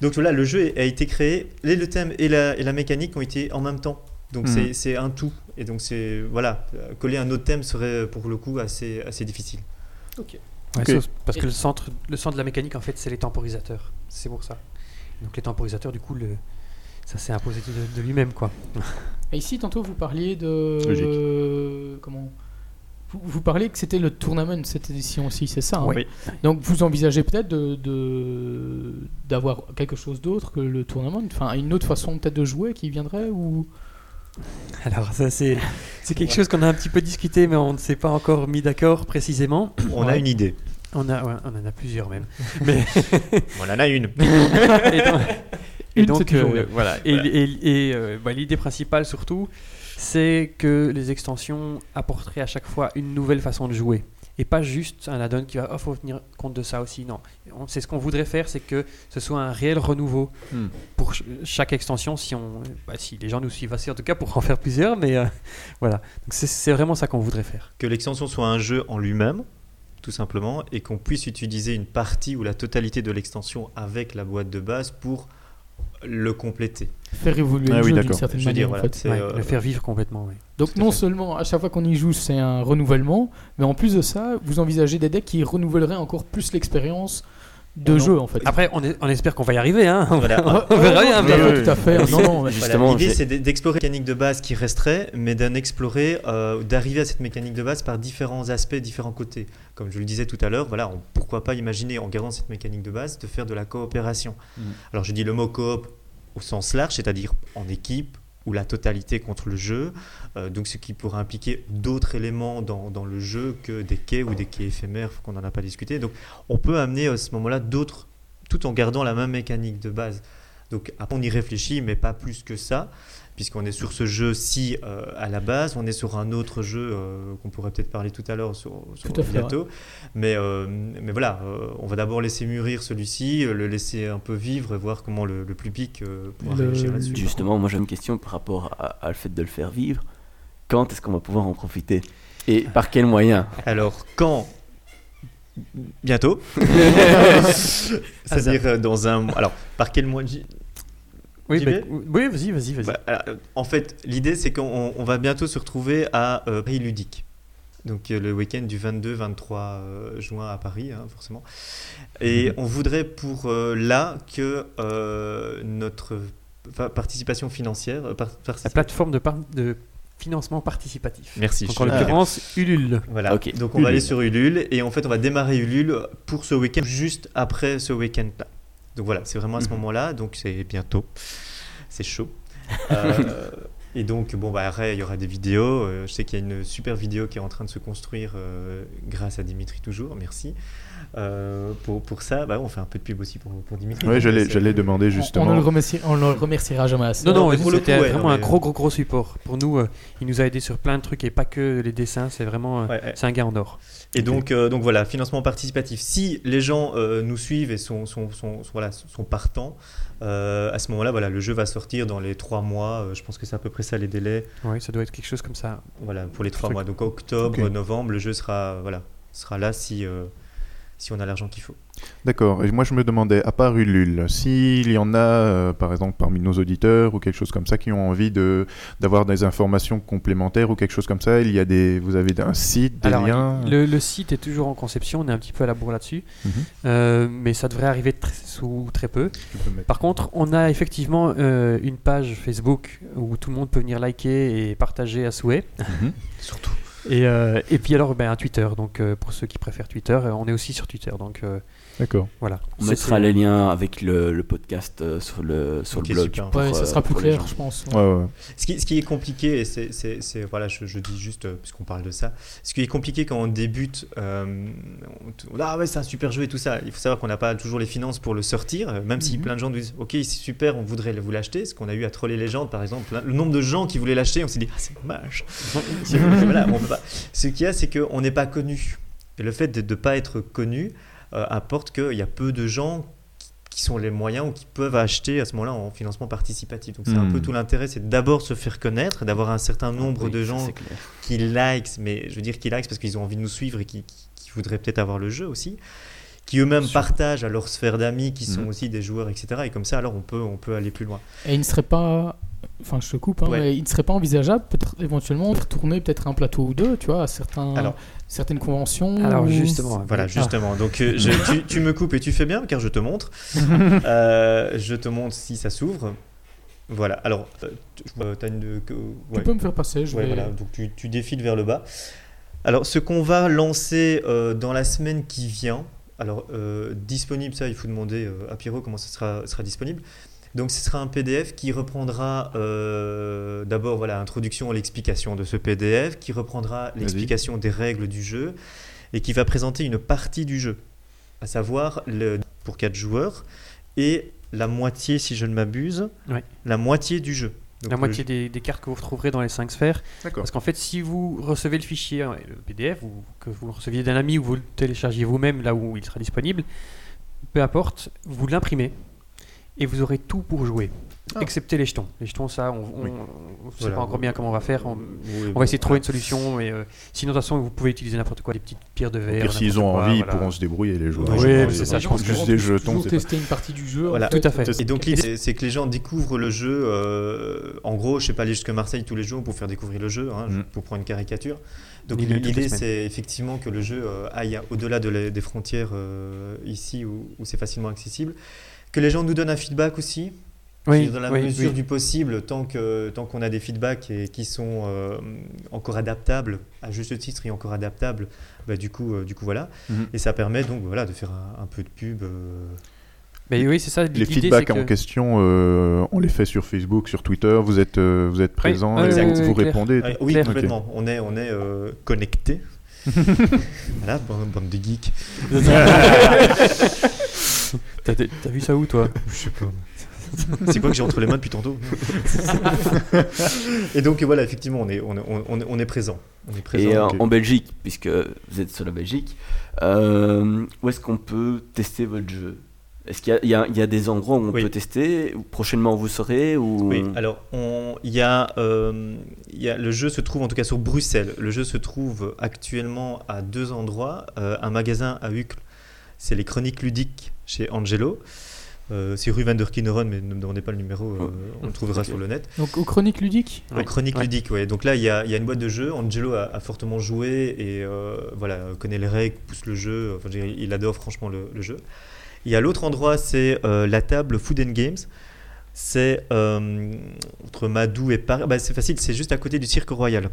Donc voilà, le jeu a été créé, et le thème et la, et la mécanique ont été en même temps. Donc Mhm. c'est- c'est un tout. Et donc c'est. Voilà, euh, coller un autre thème serait pour le coup assez, assez difficile. Ouais, Ok. parce que le centre, le centre de la mécanique, en fait, c'est les temporisateurs. C'est pour ça. Donc les temporisateurs, du coup, le, ça s'est imposé de, de lui-même, quoi. Et ici, tantôt, vous parliez de. Logique. euh, comment vous, vous parliez que c'était le tournament cette édition aussi, c'est ça hein Oui. Donc vous envisagez peut-être de, de- d'avoir quelque chose d'autre que le tournament, enfin une autre façon peut-être de jouer qui viendrait ou? Alors ça, c'est, c'est quelque chose qu'on a un petit peu discuté, mais on ne s'est pas encore mis d'accord précisément. On a une idée. On, a, ouais, on en a plusieurs même. Mais, On en a une. et donc, et euh, voilà. Et, et- et, euh, bah, l'idée principale surtout, c'est que les extensions apporteraient à chaque fois une nouvelle façon de jouer. Et pas juste un add-on qui va, oh, faut tenir compte de ça aussi. Non, On- c'est ce qu'on voudrait faire, c'est que ce soit un réel renouveau Hmm. pour ch- chaque extension. Si on, bah, si les gens nous suivent assez, en tout cas, pour en faire plusieurs. Mais euh, voilà, donc c'est, c'est vraiment ça qu'on voudrait faire. Que l'extension soit un jeu en lui-même, tout simplement, et qu'on puisse utiliser une partie ou la totalité de l'extension avec la boîte de base pour le compléter. faire évoluer Ah le oui, jeu d'une certaine Je manière dire, en fait. c'est, Ouais, euh, le faire vivre complètement. Oui. Donc à non fait. seulement à chaque fois qu'on y joue c'est un renouvellement, mais en plus de ça, vous envisagez des decks qui renouvelleraient encore plus l'expérience de jeu en fait. Après, on, est- on espère qu'on va y arriver. Hein. Voilà. on verra bien. tout mais- à fait, mais- tout à fait. Non, non, Justement, L'idée, c'est d'explorer la mécanique de base qui resterait, mais d'en explorer, euh, d'arriver à cette mécanique de base par différents aspects, différents côtés. Comme je le disais tout à l'heure, voilà, on- pourquoi pas imaginer, en gardant cette mécanique de base, de faire de la coopération. Mm. Alors, je dis le mot coop au sens large, c'est-à-dire en équipe ou la totalité contre le jeu, euh, donc ce qui pourrait impliquer d'autres éléments dans, dans le jeu que des quais ou des quais éphémères qu'on n'en a pas discuté. Donc, on peut amener à ce moment-là d'autres, tout en gardant la même mécanique de base. Donc après on y réfléchit, mais pas plus que ça, puisqu'on est sur ce jeu-ci euh, à la base, on est sur un autre jeu euh, qu'on pourrait peut-être parler tout à l'heure sur, sur fait, bientôt. Mais, euh, mais voilà, euh, on va d'abord laisser mûrir celui-ci, le laisser un peu vivre et voir comment le, le plus pic euh, pourra Le- réagir là-dessus. Justement, moi j'ai une question par rapport à, à le fait de le faire vivre. Quand est-ce qu'on va pouvoir en profiter Et par quels moyens? Alors quand? Bientôt. C'est-à-dire dans un mois. Alors, par quel mois? Oui, bah, oui, vas-y, vas-y, vas-y. Bah, en fait, l'idée, c'est qu'on on va bientôt se retrouver à euh, Paris Ludique. Donc, euh, le week-end du 22-23 euh, juin à Paris, hein, forcément. Et on voudrait pour euh, là que euh, notre participation financière. La plateforme de, par- de financement participatif. Merci. Donc en l'occurrence, Ulule. Voilà. Ok. Donc, on va aller sur Ulule et en fait, on va démarrer Ulule pour ce week-end, juste après ce week-end-là. Donc, voilà, c'est vraiment à ce Mhm. moment-là. Donc, c'est bientôt. C'est chaud. Euh, et donc, bon, bah, après, il y aura des vidéos. Euh, je sais qu'il y a une super vidéo qui est en train de se construire euh, grâce à Dimitri, toujours. Merci. Euh, pour, pour ça, bah, on fait un peu de pub aussi pour, pour Dimitri. Donc, j'allais demander On- On, justement. ne le on ne le remerciera jamais assez. Non, Non, non, c'était ouais, vraiment non, un gros, gros, gros support. Pour nous, euh, il nous a aidé sur plein de trucs et pas que les dessins. C'est vraiment, euh, Ouais, ouais. c'est un gars en or. Et donc, euh, donc voilà, financement participatif. Si les gens euh, nous suivent et sont, sont, sont, sont- voilà, sont partants, euh, à ce moment-là, voilà, le jeu va sortir dans les trois mois. Je pense que c'est à peu près ça les délais. Oui, ça doit être quelque chose comme ça. Voilà, pour les trois mois. Donc octobre, novembre, le jeu sera, voilà, sera là si, si on a l'argent qu'il faut. D'accord. Et moi, je me demandais, à part Ulule, s'il y en a, euh, par exemple, parmi nos auditeurs ou quelque chose comme ça, qui ont envie de d'avoir des informations complémentaires ou quelque chose comme ça, il y a des, vous avez un site, des Alors, liens. le, le site est toujours en conception. On est un petit peu à la bourre là-dessus. Mhm. Euh, mais ça devrait arriver sous très peu. Par contre, on a effectivement euh, une page Facebook où tout le monde peut venir liker et partager à souhait. Mhm. Surtout. Et, euh, et puis alors, ben, un Twitter. Donc, euh, pour ceux qui préfèrent Twitter, euh, on est aussi sur Twitter. Donc, D'accord. voilà. On mettra les liens avec le, le podcast euh, sur le, sur le blog. super. pour, Ouais, ça euh, sera plus les clair, je pense. Ouais, ouais. Ce qui, ce qui est compliqué, et c'est, voilà, je, je dis juste, euh, puisqu'on parle de ça, ce qui est compliqué quand on débute, euh, on, ah ouais, c'est un super jeu et tout ça. Il faut savoir qu'on n'a pas toujours les finances pour le sortir, même si Mhm. plein de gens nous disent, ok, c'est super, on voudrait vous l'acheter. Ce qu'on a eu à Troller Légende, par exemple, le nombre de gens qui voulaient l'acheter, on s'est dit, ah, c'est dommage. Voilà, on peut pas. Ce qu'il y a, c'est qu'on n'est pas connu. Et le fait de ne pas être connu apporte qu'il y a peu de gens qui- sont les moyens ou qui peuvent acheter à ce moment-là en financement participatif. Donc c'est un Hmm. peu tout l'intérêt, c'est d'abord se faire connaître, d'avoir un certain nombre Oui, de gens qui likent, mais je veux dire qui likent parce qu'ils ont envie de nous suivre et qui voudraient peut-être avoir le jeu aussi, qui eux-mêmes partagent à leur sphère d'amis qui sont Mhm. aussi des joueurs, etc. Et comme ça, alors on peut, on peut aller plus loin. Et il ne serait pas. Enfin, je te coupe, hein, Ouais. mais il ne serait pas envisageable, peut-être éventuellement, de retourner peut-être un plateau ou deux, tu vois, à certains, Alors- certaines conventions. Alors, ou- justement. Voilà, oui. justement. Donc euh, je- tu, tu me coupes et tu fais bien car je te montre. Euh, je te montre si ça s'ouvre. Voilà. Alors, euh, tu as une. que- Tu ouais. peux me faire passer, je Ouais, vais. voilà, donc tu, tu défiles vers le bas. Alors, ce qu'on va lancer euh, dans la semaine qui vient, alors euh, disponible, ça, il faut demander euh, à Pierrot comment ça sera, sera disponible. Donc, ce sera un PDF qui reprendra euh, d'abord voilà introduction à l'explication de ce PDF, qui reprendra l'explication des règles du jeu et qui va présenter une partie du jeu, à savoir le, pour 4 joueurs et la moitié, si je ne m'abuse, Ouais. la moitié du jeu. Donc, La moitié des, des cartes que vous retrouverez dans les 5 sphères. Parce qu'en fait, si vous recevez le fichier, euh, le PDF, ou que vous le receviez d'un ami ou vous le téléchargez vous-même là où il sera disponible, peu importe, vous l'imprimez et vous aurez tout pour jouer. Ah. Excepté les jetons. Les jetons, ça, on ne Oui. sait Voilà. pas encore bien comment on va faire. On, Oui, on va essayer de trouver une solution. Mais, euh, sinon, de toute façon, vous pouvez utiliser n'importe quoi, des petites pierres de verre. pire, s'ils ont quoi, envie, ils pourront se débrouiller, les joueurs. Oui, c'est ça, Je pense juste des jetons, pas- tester une partie du jeu. Voilà. en fait. Tout à fait. Et donc l'idée, c'est que les gens découvrent le jeu. euh, en gros, je sais pas aller jusqu'à Marseille tous les jours pour faire découvrir le jeu, hein, Mm. pour prendre une caricature. Donc L'idée, c'est effectivement que le jeu euh, aille au-delà de la- des frontières ici où, où c'est facilement accessible. Que les gens nous donnent un feedback aussi, Oui, dans la oui, mesure oui. du possible, tant que tant qu'on a des feedbacks et qui sont euh, encore adaptables, à juste titre et encore adaptables, bah, du coup, euh, du coup voilà. Mhm. Et ça permet donc voilà de faire un, un peu de pub. euh, Mais oui, c'est ça. Les feedbacks en que- question, euh, on les fait sur Facebook, sur Twitter. Vous êtes, euh, vous êtes présent et vous, répondez. oui, Clair. complètement. On est, on est euh, connectés. voilà, bande, bande de geeks. T'as t'as vu ça où, toi? Je sais pas. C'est quoi que j'ai entre les mains depuis tantôt Et donc voilà, effectivement, on est, on est, on est, on est présent. On est présent. Et euh, en Belgique, puisque vous êtes sur la Belgique, euh, où est-ce qu'on peut tester votre jeu? Est-ce qu'il y a- y, y des endroits où on Oui. peut tester? Prochainement, vous saurez ou... Oui, alors on- il y a, euh, y a, le jeu se trouve en tout cas sur Bruxelles. Le jeu se trouve actuellement à deux endroits. Euh, un magasin à Uccle, c'est les Chroniques ludiques chez Angelo. Euh, c'est rue Van der mais ne me demandez pas le numéro, euh, Oh. on le trouvera sur le net. Donc aux chroniques ludiques chronique Ouais. ludique, ouais. Donc là, il y a, il y a une boîte de jeux. Angelo a, a fortement joué et euh, voilà, connaît les règles, pousse le jeu. Enfin, il adore franchement le, le jeu. Il y a l'autre endroit, c'est euh, la table Food and Games. C'est euh, entre Madou et Paris. Bah, c'est facile, c'est juste à côté du Cirque Royal.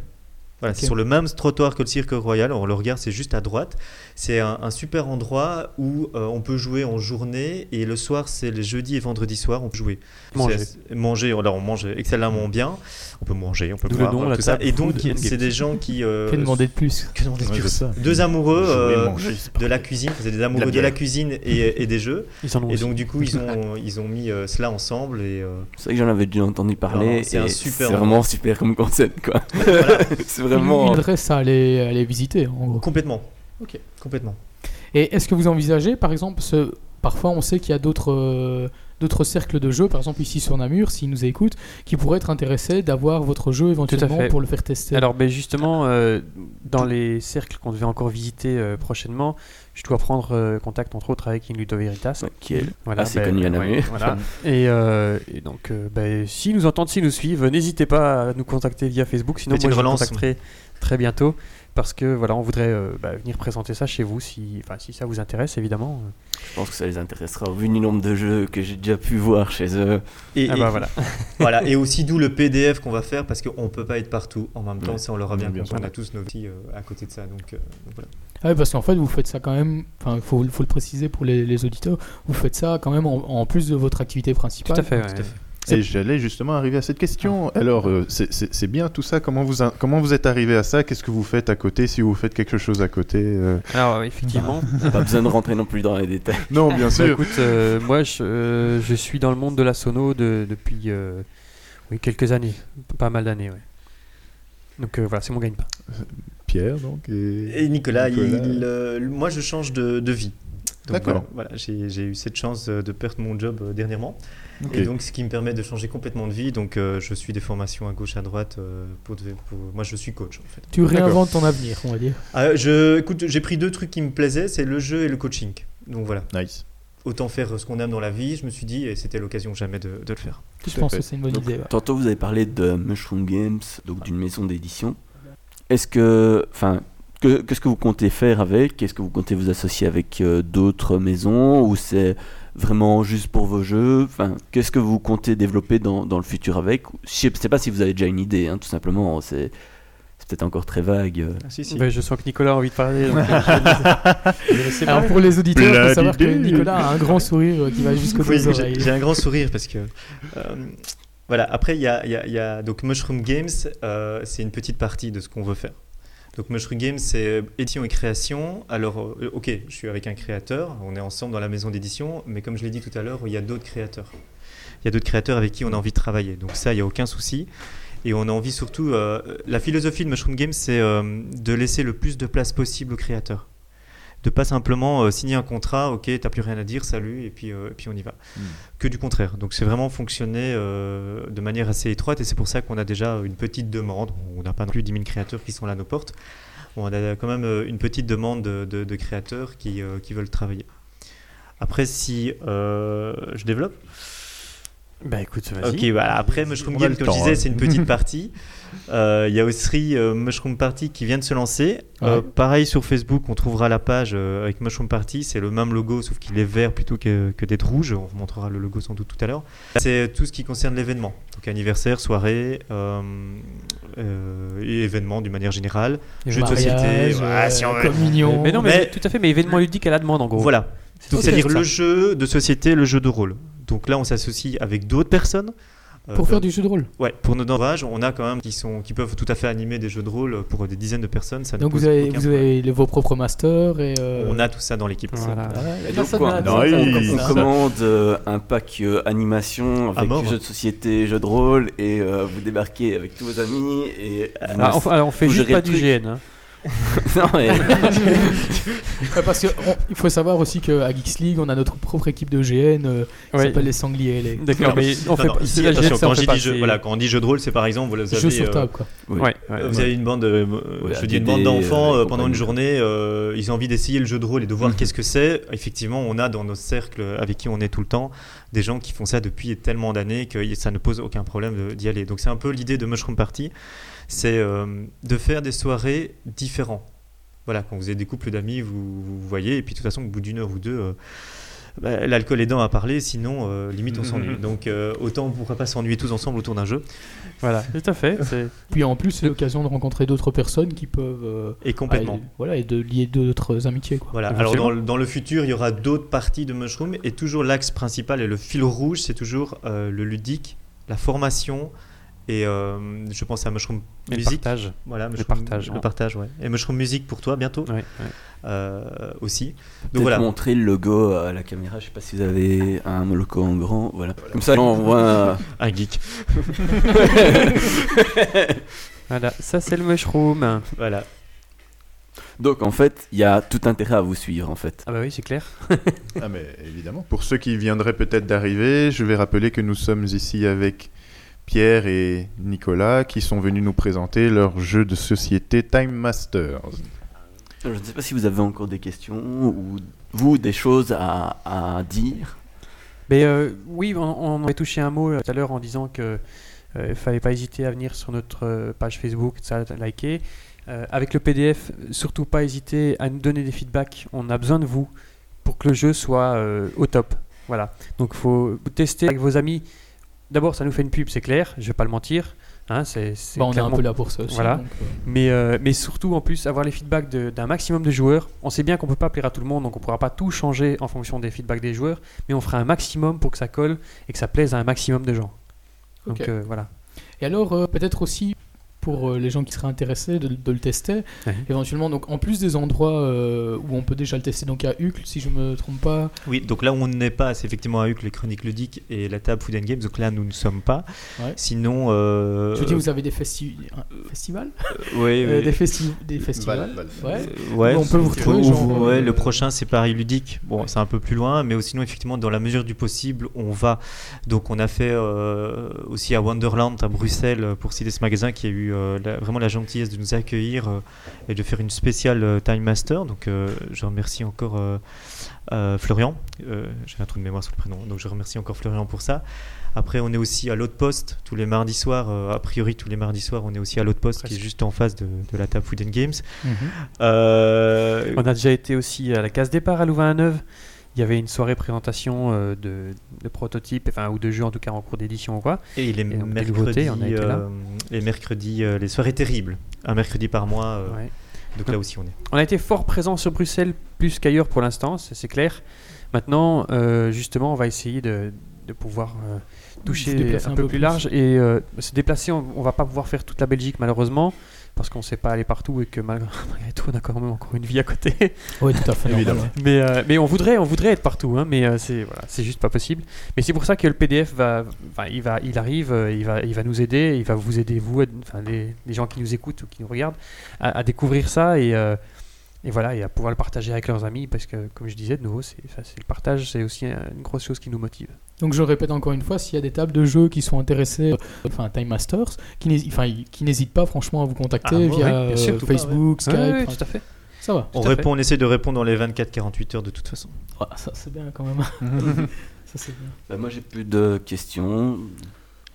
Voilà, c'est sur le même trottoir que le Cirque Royal. On le regarde, c'est juste à droite. C'est un, un super endroit où euh, on peut jouer en journée et le soir, c'est les jeudis et vendredis soirs, on peut jouer. Manger. Manger, alors on mange excellemment bien. On peut manger, on peut boire, nom, tout ça. Et donc, c'est des gens qui. euh, Que demander de plus que demander de plus ça. Deux amoureux Jouer, euh, manger, de la cuisine, c'est des La amoureux de la cuisine et, et des jeux. Ils en ont Et aussi. donc, du coup, ils ont, ils ont mis euh, cela ensemble. Et, euh, C'est vrai que j'en avais déjà entendu parler. C'est super vraiment super comme concept, quoi. voilà, vraiment. une adresse à aller, à aller visiter en gros. complètement. Ok. Complètement. Et est-ce que vous envisagez, par exemple, ce... parfois on sait qu'il y a d'autres euh, d'autres cercles de jeux, par exemple ici sur Namur, s'ils nous écoutent, qui pourraient être intéressés d'avoir votre jeu éventuellement pour le faire tester? Alors, ben justement, euh, dans les cercles qu'on devait encore visiter euh, prochainement, je dois prendre euh, contact entre autres avec Ludo Veritas. Qui est Voilà, assez ben, connu à ouais, voilà. et, euh, et donc, euh, ben, s'ils nous entendent, s'ils nous suivent, n'hésitez pas à nous contacter via Facebook. Sinon, Petite moi, je vous relance. contacterai très bientôt parce que voilà, on voudrait euh, bah, venir présenter ça chez vous si, enfin, si ça vous intéresse, évidemment. Je pense que ça les intéressera au vu du nombre de jeux que j'ai déjà pu voir chez eux. Et, Ah et- bah voilà. voilà. Et aussi, d'où le PDF qu'on va faire parce qu'on ne peut pas être partout en même temps. Ouais. Ça, on l'aura bien Bien compris. On a tous nos vies euh, à côté de ça. Donc, euh, donc voilà. Ah oui, parce qu'en fait, vous faites ça quand même, enfin, il faut, faut le préciser pour les, les auditeurs, vous faites ça quand même en, en plus de votre activité Tout principale. à fait. ouais. Tout à fait. Et j'allais justement arriver à cette question. Alors, euh, c'est- bien tout ça. Comment vous, a- comment vous êtes arrivé à ça? Qu'est-ce que vous faites à côté? Si vous faites quelque chose à côté euh, Alors, effectivement. Pas besoin de rentrer non plus dans les détails. Non, bien Bah, sûr. écoute, euh, moi je, euh, je suis dans le monde de la sono de- depuis euh, oui, quelques années, pas mal d'années. Ouais. Donc euh, voilà, c'est mon gagne-pain. Pierre, donc. Et, Et Nicolas, Nicolas. il, euh, moi, je change de, de vie. D'accord. Voilà, voilà, j'ai eu cette chance de perdre mon job dernièrement. Et donc, ce qui me permet de changer complètement de vie. Donc, euh, je suis des formations à gauche, à droite. euh, pour, de- pour- Moi, je suis coach, en fait. Tu réinventes ton avenir, on va dire. Ah, je, écoute, j'ai pris deux trucs qui me plaisaient, c'est le jeu et le coaching. Donc voilà, Nice. autant faire ce qu'on aime dans la vie, je me suis dit, et c'était l'occasion jamais de, de le faire. Je pense fait. que c'est une bonne Donc, idée. ouais. Tantôt, vous avez parlé de Mushroom Games, donc d'une maison d'édition. Est-ce que, enfin, que- qu'est-ce que vous comptez faire avec? Est-ce que vous comptez vous associer avec euh, d'autres maisons ou c'est vraiment juste pour vos jeux Enfin, qu'est-ce que vous comptez développer dans, dans le futur avec Je ne sais pas si vous avez déjà une idée, hein, tout simplement. C'est c'est peut-être encore très vague. Ah, si, si. Je sens que Nicolas a envie de parler. donc, euh, Alors pour les auditeurs, il faut savoir que. Nicolas a un grand sourire euh, qui va jusqu'aux Oui, j'ai oreilles. j'ai un grand sourire parce que. euh, voilà, après, il y a, il y a- il y a- donc Mushroom Games, euh, c'est une petite partie de ce qu'on veut faire. Donc Mushroom Games, c'est euh, édition et création. Alors, euh, ok, je suis avec un créateur, on est ensemble dans la maison d'édition, mais comme je l'ai dit tout à l'heure, il y a d'autres créateurs. Il y a d'autres créateurs avec qui on a envie de travailler. Donc ça, il n'y a aucun souci. Et on a envie surtout, euh, la philosophie de Mushroom Games, c'est de laisser le plus de place possible aux créateurs. De pas simplement euh, signer un contrat, ok, t'as plus rien à dire, salut, et puis, euh, et puis on y va. Que du contraire. Donc c'est vraiment fonctionné euh, de manière assez étroite, et c'est pour ça qu'on a déjà une petite demande. On n'a pas non plus 10 000 créateurs qui sont là à nos portes. On a quand même une petite demande de, de- de créateurs qui, qui veulent travailler. Après, si je développe, Bah écoute, vas-y. Ok, voilà. Après, Mushroom Game, comme temps, je disais, hein. c'est une petite partie. Euh, Il y a aussi euh, Mushroom Party qui vient de se lancer. Euh, Ouais. pareil sur Facebook, on trouvera la page euh, avec Mushroom Party. C'est le même logo, sauf qu'il est vert plutôt que, que d'être rouge. On vous montrera le logo sans doute tout à l'heure. C'est tout ce qui concerne l'événement. Donc anniversaire, soirée, euh, euh, et événements d'une manière générale. Jeux de société, voilà, si on euh, veut. communion. Mais non, mais, Mais- tout à fait, mais événement ludique à la demande en gros. Voilà. C'est-à-dire le jeu de société, le jeu de rôle. Donc là, on s'associe avec d'autres personnes. Euh, Pour faire du jeu de rôle. Ouais, pour nos entourages, on a quand même qui, sont, qui peuvent tout à fait animer des jeux de rôle pour des dizaines de personnes. Ça Donc vous avez, vous avez les- vos propres masters et. euh, On a tout ça dans l'équipe. Voilà. Ah, Et là, donc, ça quoi, donne- Non, ça donne il- comme On commande euh, un pack euh, animation avec jeux de société, jeux de rôle, et euh, vous débarquez avec tous vos amis. Et Ah, on, alors, on fait juste pas du. GN. hein. non, mais parce que on- il faut savoir aussi qu'à Geeks League, on a notre propre équipe de GN euh, qui Ouais. s'appelle les Sangliers. Les D'accord, mais on fait pas- ici, attention, GN, ça, on quand, fait pas, jeu, voilà, quand on dit jeu de rôle, c'est par exemple, vous avez, jeux sur euh, table, quoi. oui. Ouais, ouais. vous avez une bande, de, Ouais, je dis une bande d'enfants euh, euh, et pendant une journée, euh, ils ont envie d'essayer le jeu de rôle et de voir Mhm. qu'est-ce que c'est. Effectivement, on a dans nos cercles avec qui on est tout le temps des gens qui font ça depuis tellement d'années que ça ne pose aucun problème d'y aller. Donc c'est un peu l'idée de Mushroom Party, c'est euh, de faire des soirées différentes. Voilà, quand vous avez des couples d'amis, vous, vous voyez, et puis de toute façon, au bout d'une heure ou deux, euh, bah, l'alcool aidant à parler, sinon, euh, limite, on s'ennuie. Donc, euh, autant on ne pourrait pas s'ennuyer tous ensemble autour d'un jeu. Voilà, tout à fait. Puis en plus, c'est l'occasion de rencontrer d'autres personnes qui peuvent. euh, Et complètement. et- voilà, et de lier d'autres amitiés, quoi. Voilà. Alors dans, le- dans le futur, il y aura d'autres parties de Mushroom et toujours l'axe principal et le fil rouge, c'est toujours euh, le ludique, la formation et euh, je pense à Mushroom et le Music. partage. Voilà, Mushroom- partage, le partage, ouais. Et Mushroom Music pour toi bientôt Ouais, ouais. euh, aussi. Donc voilà. montrer le logo à la caméra. Je sais pas si vous avez un logo en grand. Voilà. Comme ça, on voit. Un geek. Voilà, ça c'est le mushroom. Voilà. Donc en fait, il y a tout intérêt à vous suivre en fait. Ah bah oui, c'est clair. Ah mais évidemment. Pour ceux qui viendraient peut-être d'arriver, je vais rappeler que nous sommes ici avec Pierre et Nicolas qui sont venus nous présenter leur jeu de société Time Masters. Je ne sais pas si vous avez encore des questions ou vous des choses à, à dire. Mais euh, oui, on, on avait touché un mot euh, tout à l'heure en disant que euh, fallait pas hésiter à venir sur notre page Facebook, ça, liker. Euh, avec le PDF, surtout pas hésiter à nous donner des feedbacks. On a besoin de vous pour que le jeu soit euh, au top. Voilà. Donc il faut tester avec vos amis. D'abord, ça nous fait une pub, c'est clair. Je vais pas le mentir. Hein, c'est, c'est Bah, on est un peu là pour ça aussi. Voilà. donc, euh, Mais, euh, mais surtout, en plus, avoir les feedbacks de- d'un maximum de joueurs. On sait bien qu'on peut pas plaire à tout le monde, donc on pourra pas tout changer en fonction des feedbacks des joueurs, mais on fera un maximum pour que ça colle et que ça plaise à un maximum de gens. Donc euh, voilà. Et alors, peut-être aussi pour euh, les gens qui seraient intéressés de, de le tester, Ouais. éventuellement, donc en plus des endroits euh, où on peut déjà le tester, donc à Uccle, si je me trompe pas, Oui, donc là où on n'est pas, c'est effectivement à Huc, les chroniques ludiques et la table Food and Games. Donc là, nous ne sommes pas. Ouais. Sinon. Euh... je veux dire, vous avez des festi- festivals oui, Euh, oui. des, festi- des festivals Val- Ouais. Euh, on peut vous retrouver, ou- genre, ouais, euh, le prochain c'est Paris ludique. Bon, c'est un peu plus loin, mais sinon effectivement dans la mesure du possible, on va. Donc on a fait euh, aussi à Wonderland à Bruxelles pour citer ce magasin qui a eu euh, la- vraiment la gentillesse de nous accueillir euh, et de faire une spéciale euh, Time Master. Donc euh, je remercie encore euh, euh, Florian. Euh, J'ai un trou de mémoire sur le prénom, donc je remercie encore Florian pour ça. Après, on est aussi à l'autre poste tous les mardis soirs. euh, a priori, tous les mardis soirs, on est aussi à l'autre poste qui est juste en face de, de la table Food and Games. Mhm. Euh, On a déjà été aussi à la case départ à Louvain-la-Neuve. Il y avait une soirée présentation euh, de, de prototypes, enfin, ou de jeux en tout cas en cours d'édition ou quoi. Et les mercredis, nouveautés, on a été là. euh, les mercredis, euh, les soirées terribles. Un mercredi par mois. euh, Ouais. Donc là aussi, on est. On a été fort présent sur Bruxelles, plus qu'ailleurs pour l'instant, c'est clair. Maintenant, euh, justement, on va essayer de, de pouvoir euh, toucher un, un peu peu plus plus. large et euh, se déplacer. On, on va pas pouvoir faire toute la Belgique malheureusement parce qu'on sait pas aller partout et que malgré, tout, on a quand même encore une vie à côté. Oui, tout à fait. Évidemment. mais, euh, mais on voudrait, on voudrait être partout, hein, mais euh, c'est voilà, c'est juste pas possible. Mais c'est pour ça que le PDF va, enfin, il va, il arrive, euh, il va, il va nous aider, il va vous aider vous, enfin les, les gens qui nous écoutent ou qui nous regardent, à, à découvrir ça et euh, et voilà, et à pouvoir le partager avec leurs amis, parce que, comme je disais, de nouveau, c'est le partage, c'est aussi un- une grosse chose qui nous motive. Donc je répète encore une fois, s'il y a des tables de jeux qui sont intéressées, euh, enfin Time Masters, qui n'hési- enfin, qui n'hésitent pas franchement à vous contacter Ah, via sûr, euh, pas, Facebook, Skype, Ouais, ouais, enfin, tout à fait. ça va. On répond, on essaie de répondre dans les 24-48 heures de toute façon. Ouais, ça c'est bien quand même. ça c'est bien. Bah, moi j'ai plus de questions.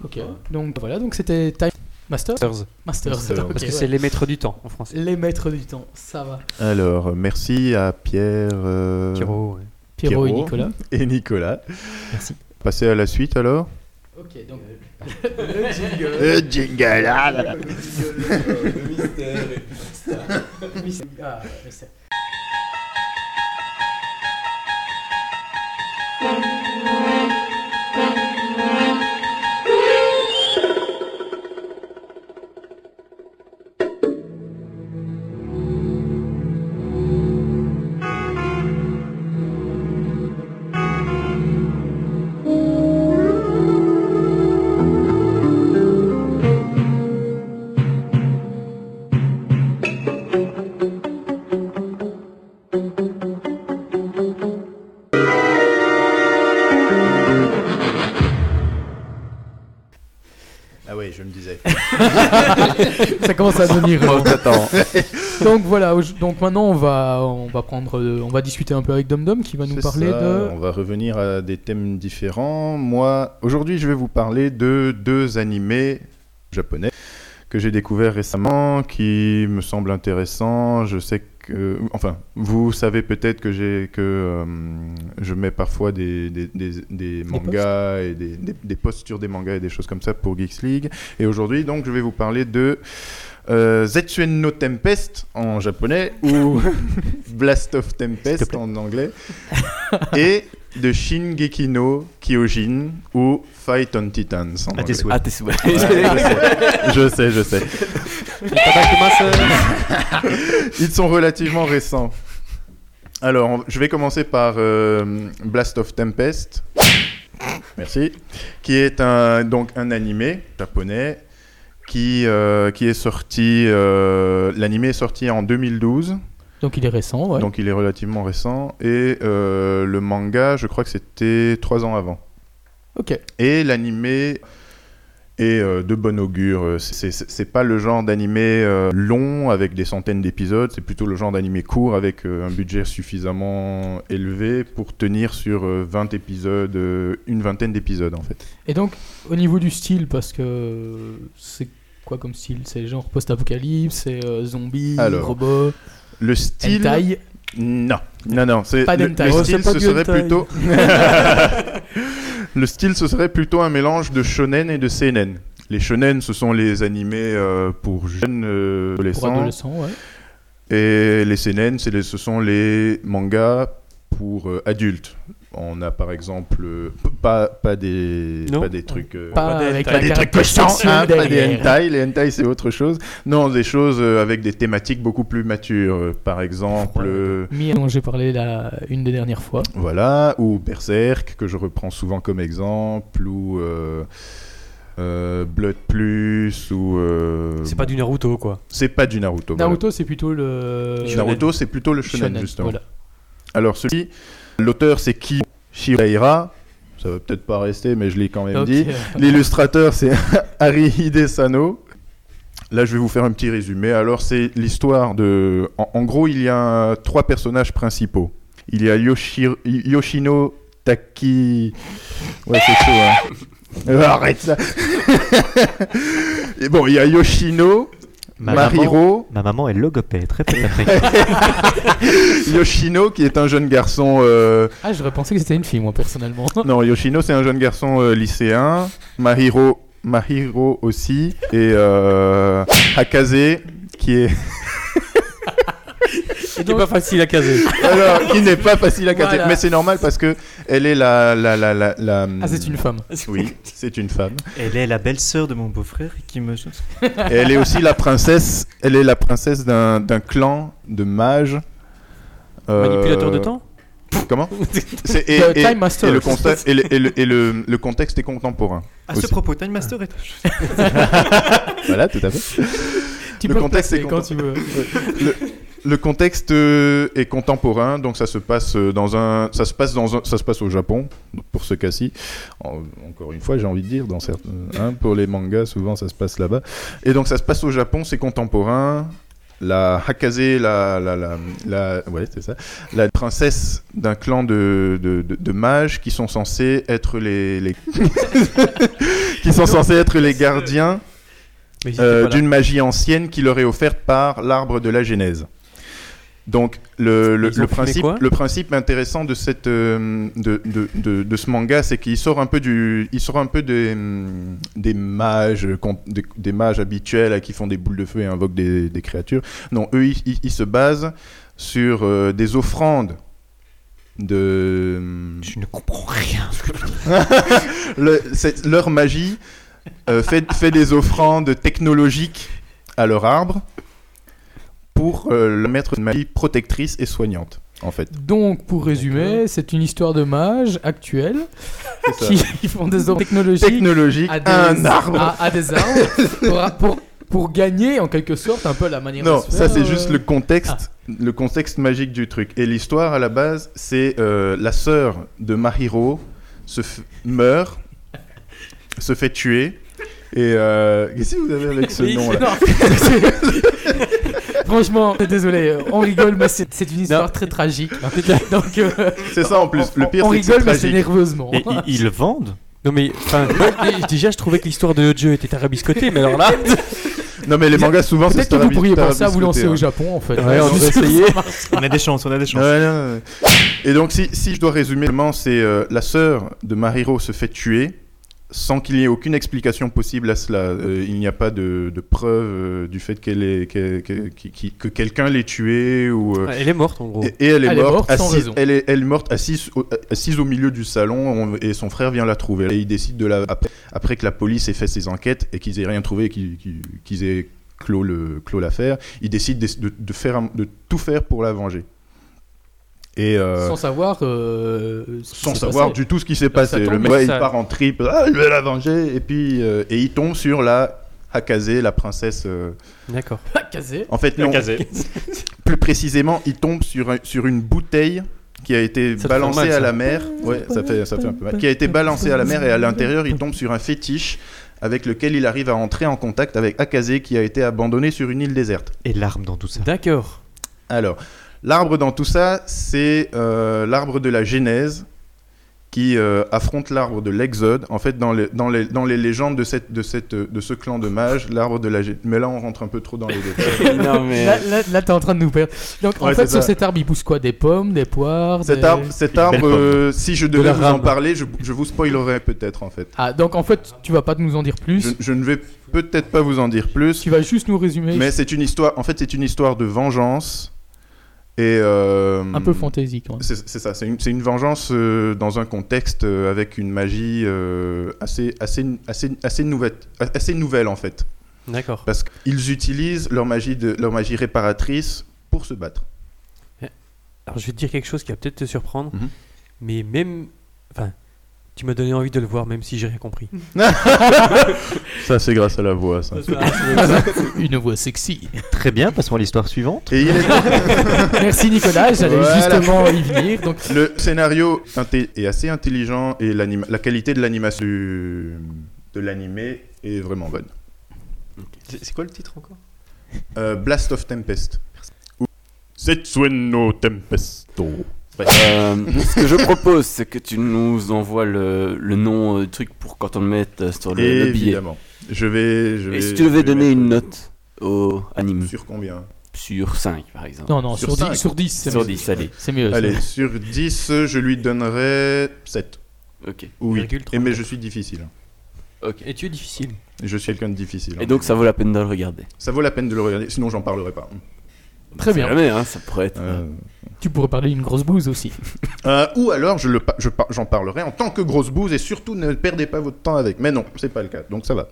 Ok. Donc voilà, donc c'était Time Masters. Masters. Masters. Masters. ok, Parce que ouais. c'est les maîtres du temps en français. les maîtres du temps. Ça va. Alors, merci à Pierre euh, Pierrot, ouais. Pierrot et. Nicolas. et Nicolas. Merci. Passer à la suite alors Ok, donc le jingle. Le jingle ah là là. Ah, mystère. Ça commence à devenir. Donc voilà. Donc maintenant on va on va prendre euh, on va discuter un peu avec Dom Dom qui va nous parler ça, de. On va revenir à des thèmes différents. Moi, aujourd'hui, je vais vous parler de deux animés japonais que j'ai découverts récemment, qui me semblent intéressants. Je sais que, enfin, vous savez peut-être que j'ai que euh, je mets parfois des, des, des- des mangas et des posts sur des mangas et des choses comme ça pour Geeks League. Et aujourd'hui, donc, je vais vous parler de euh, Zetsuen no Tempest en japonais ou Blast of Tempest en anglais. Et de Shingeki no Kyojin ou Fight on Titans en À tes souhaits. T'es souhait. Ouais, je sais, je sais, je sais. Ils sont relativement récents. Alors, je vais commencer par euh, Blast of Tempest. Merci. Qui est un, donc un animé japonais qui, euh, qui est sorti. euh, L'animé est sorti en 2012, Donc il est récent. Ouais. donc il est relativement récent. Et euh, le manga, je crois que c'était trois ans avant. Ok. Et l'animé est euh, de bon augure. C'est- pas le genre d'animé euh, long avec des centaines d'épisodes, c'est plutôt le genre d'animé court avec un budget suffisamment élevé pour tenir sur euh, 20 épisodes, une vingtaine d'épisodes en fait. Et donc au niveau du style parce que c'est quoi comme style? C'est genre post-apocalypse, c'est zombie, robot, Le style. hentai. Non, non, non. c'est- Pas le, le Oh, style, pas ce serait hentai. plutôt. le style, ce serait plutôt un mélange de shonen et de seinen. Les shonen, ce sont les animés euh, pour jeunes euh, Pour adolescents. adolescents, ouais. Et les seinen, les- ce sont les mangas pour euh, adultes. On a par exemple euh, pas, pas des Non. pas des trucs euh, Pas des avec pas des trucs cochons, hein, pas des hentai. Les hentai, c'est autre chose. Non, des choses euh, avec des thématiques beaucoup plus matures. Par exemple, euh, Mi dont j'ai parlé la, une des dernières fois. voilà, ou Berserk, que je reprends souvent comme exemple, ou euh, euh, Blood Plus, ou... euh, C'est pas du Naruto, quoi. C'est pas du Naruto. voilà. Naruto, c'est plutôt le. Naruto, c'est plutôt le shonen, shonen, justement. voilà. Alors, celui, l'auteur, c'est Ki Shiraira. Ça va peut-être pas rester, mais je l'ai quand même dit. L'illustrateur, c'est Harihide Sano. Là, je vais vous faire un petit résumé. Alors, c'est l'histoire de. En, en gros, il y a trois personnages principaux. Il y a Yoshi- Yoshino Taki. Ouais, c'est chaud, hein. Arrête ça. Et bon, il y a Yoshino, Ma maman, Mahiro, ma maman est logopède, très très très. Yoshino, qui est un jeune garçon. euh, Ah, j'aurais pensé que c'était une fille, moi, personnellement. Non, Yoshino, c'est un jeune garçon euh, lycéen. Mahiro, Mahiro aussi. Et euh, Hakaze, qui est. C'est pas facile à caser. Alors, qui n'est pas facile à caser. Voilà. Mais c'est normal parce que elle est la. la, la, la, la- Ah, c'est une femme. Oui, c'est une femme. Elle est la belle-sœur de mon beau-frère qui me. Et elle est aussi la princesse. Elle est la princesse d'un d'un clan de mages. Euh, Manipulateur de temps? Comment? C'est- et, Time Master. et le, constat- et le- et le- et le- le contexte est contemporain. À Aussi. ce propos, Time Master est. Voilà, tout à fait. Tu Le peux contexte est quand content- tu veux. Le, contexte euh, est contemporain, donc ça se passe euh, dans un, ça se passe dans un, ça se passe au Japon pour ce cas-ci. En- encore une fois, j'ai envie de dire, dans certains, hein, pour les mangas, souvent ça se passe là-bas. Et donc ça se passe au Japon, c'est contemporain. La Hakaze, la, la, la, la- ouais, c'est ça, la princesse d'un clan de, de, de- de mages qui sont censés être les, les qui sont censés être les gardiens euh, d'une magie ancienne qui leur est offerte par l'arbre de la Genèse. Donc le, principe, le principe intéressant de, cette, euh, de, de, de, de ce manga, c'est qu'il sort un peu, du, il sort un peu des, des, mages, des, des mages habituels à qui font des boules de feu et invoquent des, des créatures. Non, eux, ils, ils- ils se basent sur euh, des offrandes de... Je ne comprends rien. le- leur magie euh, fait, fait des offrandes technologiques à leur arbre pour euh, leur mettre une magie protectrice et soignante, en fait. Donc, pour résumer, c'est une histoire de mages actuels qui, font des ordres technologiques Technologique, à des, un arbre. à, à des arbres pour, pour, pour gagner en quelque sorte un peu la manière Non, de se ça c'est euh, juste le contexte, le contexte magique du truc. Et l'histoire à la base, c'est euh, la sœur de Mahiro se meurt, se fait tuer, Et euh, qu'est-ce que vous avez avec ce Non, c'est- Franchement, désolé, euh, on rigole, mais c'est une histoire très tragique. Donc, euh, C'est ça en plus. Le pire, on rigole, mais c'est nerveusement. Et ils, le vendent Non mais, enfin, déjà je trouvais que l'histoire de Joe était tarabiscotée, mais alors là, Non, mais les mangas, souvent, c'est Peut-être que vous pourriez penser à vous lancer au hein. Japon, en fait. Ouais, on ça. On a des chances, on a des chances. Ouais, non, ouais. Et donc, si, si je dois résumer, vraiment, c'est euh, la sœur de Mariro se fait tuer sans qu'il y ait aucune explication possible à cela. Euh, il n'y a pas de, de preuve euh, du fait qu'elle est, que quelqu'un l'ait tuée ou. euh, elle est morte en gros. et, et elle est Elle est morte, sans assise, raison. elle, est, elle est morte assise au, assise au milieu du salon on- et son frère vient la trouver. Et il décide de la après, après que la police ait fait ses enquêtes et qu'ils aient rien trouvé, et qu'ils aient clos l'affaire, il décide de, de- de faire un- de tout faire pour la venger. Et euh, Sans savoir. euh, sans savoir passé. du tout ce qui s'est passé. tombe Le mec il part en trip, ah, je vais la venger et puis euh, et il tombe sur la Hakaze, la princesse. euh, D'accord. Casé. En fait, non. Plus précisément, il tombe sur, un- sur une bouteille qui a été Ça balancée mal, à la mer. Ouais, ça fait, ça fait un peu mal. Qui a été balancée à la mer et à l'intérieur, il tombe sur un fétiche avec lequel il arrive à entrer en contact avec Akaze qui a été abandonné sur une île déserte. Et l'arme dans tout ça. D'accord. Alors, l'arbre dans tout ça, c'est euh, l'arbre de la Genèse qui euh, affronte l'arbre de l'Exode. En fait, dans les, dans les, dans les légendes de, cette, de, cette, de ce clan de mages, l'arbre de la Genèse. Mais là, on rentre un peu trop dans les détails. non, mais. Là, là, là, t'es en train de nous perdre. Donc, en Ouais, fait, sur ça. cet arbre, il pousse quoi? Des pommes, des poires Cet des- arbre, cet arbre euh, si je devais vous en parler, je, je vous spoilerais peut-être en fait. Ah, donc en fait, tu vas pas nous en dire plus. Je, je ne vais peut-être pas vous en dire plus, Tu vas juste nous résumer mais c'est une histoire. En fait, c'est une histoire de vengeance et euh, un peu fantasy quand même. C'est ça, c'est une, vengeance euh, dans un contexte euh, avec une magie euh, assez, assez, assez, assez, nouvelle, assez nouvelle en fait. D'accord. Parce qu'ils utilisent leur magie, de, leur magie réparatrice pour se battre. Alors je vais te dire quelque chose qui va peut-être te surprendre, Mhm. mais même, enfin, tu m'as donné envie de le voir, même si j'ai rien compris. Ça, c'est grâce à la voix, ça. Une voix sexy. Très bien, passons à l'histoire suivante. Et il est- Merci Nicolas, j'allais Voilà. justement y venir. Donc, Le scénario est assez intelligent et la qualité de l'animation du- de l'animé est vraiment bonne. C'est c'est quoi le titre encore? Euh, Blast of Tempest. Setsueno Tempesto. Euh, ce que je propose, c'est que tu nous envoies le, le nom euh, du truc pour quand on le mette euh, sur le, le billet. Évidemment. Je vais. Je vais Et si tu devais donner une note au anime Sur combien? Sur 5 par exemple. non, non, Sur sur, cinq. 10, sur 10, c'est Sur mieux. 10, allez. C'est mieux. Allez, sur 10, je lui donnerais 7. Ok. Ou 8. Virgule Et mais 34. je suis difficile. ok. Et tu es difficile. Je suis quelqu'un de difficile. Et donc ça vaut la peine de le regarder. Ça vaut la peine de le regarder, sinon j'en parlerai pas. Très bien. Jamais, hein, ça pourrait être. Euh, Tu pourrais parler d'une grosse bouse aussi. euh, ou alors je pa- je par- j'en parlerai en tant que grosse bouse et surtout ne perdez pas votre temps avec. Mais non, c'est pas le cas, donc ça va.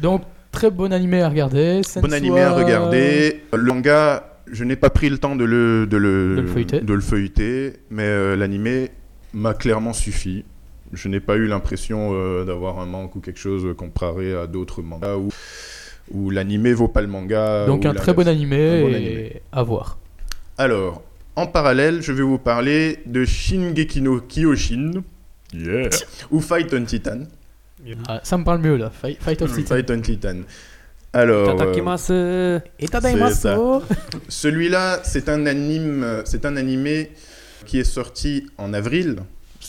Donc, très bon animé à regarder. Bon animé à regarder. Le manga, je n'ai pas pris le temps de le, de le, De le feuilleter. de le feuilleter, mais euh, l'animé m'a clairement suffi. Je n'ai pas eu l'impression euh, d'avoir un manque ou quelque chose comparé à d'autres mangas où, où l'animé vaut pas le manga. Donc, un très bon l'inverse. animé, Un bon et animé. à voir. Alors, en parallèle, je vais vous parler de Shingeki no Kyojin. Yeah. ou Fight on Titan. Ah, ça me parle mieux là. Fight, Fight of Titan. Fight on Titan. Alors, euh. Celui-là, c'est un anime, c'est un animé qui est sorti en avril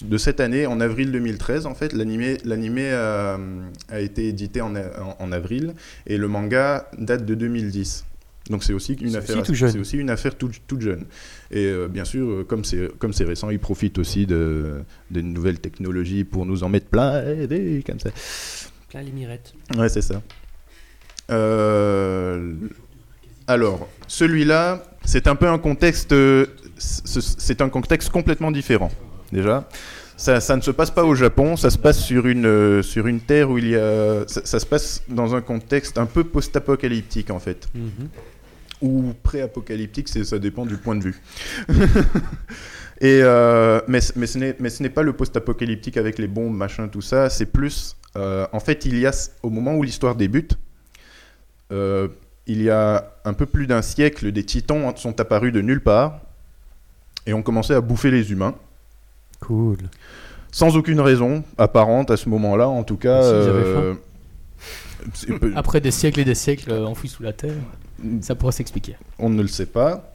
de cette année, en avril 2013 en fait. L'animé, l'animé euh, a été édité en, a- en- en avril et le manga date de 2010. Donc c'est aussi une affaire, aussi tout jeune. c'est aussi une affaire toute, toute jeune. Et euh, bien sûr, euh, comme c'est comme c'est récent, ils profitent aussi de, de nouvelles technologies pour nous en mettre plein, et comme ça. Plein les mirettes. Ouais, c'est ça. Euh, alors, celui-là, c'est un peu un contexte, c'est un contexte complètement différent. Déjà, ça, ça ne se passe pas au Japon, ça se passe sur une euh, sur une terre où il y a, ça, ça se passe dans un contexte un peu post-apocalyptique en fait, Mhm. Ou pré-apocalyptique, c'est ça dépend du point de vue. Et euh, mais, mais ce n'est mais ce n'est pas le post-apocalyptique avec les bombes, machin, tout ça. C'est plus, euh, en fait, il y a au moment où l'histoire débute, euh, il y a un peu plus d'un siècle, des titans sont apparus de nulle part et ont commencé à bouffer les humains. Cool. Sans aucune raison apparente à ce moment-là, en tout cas. Euh, peu- Après des siècles et des siècles enfouis sous la terre, ça pourrait s'expliquer. on ne le sait pas.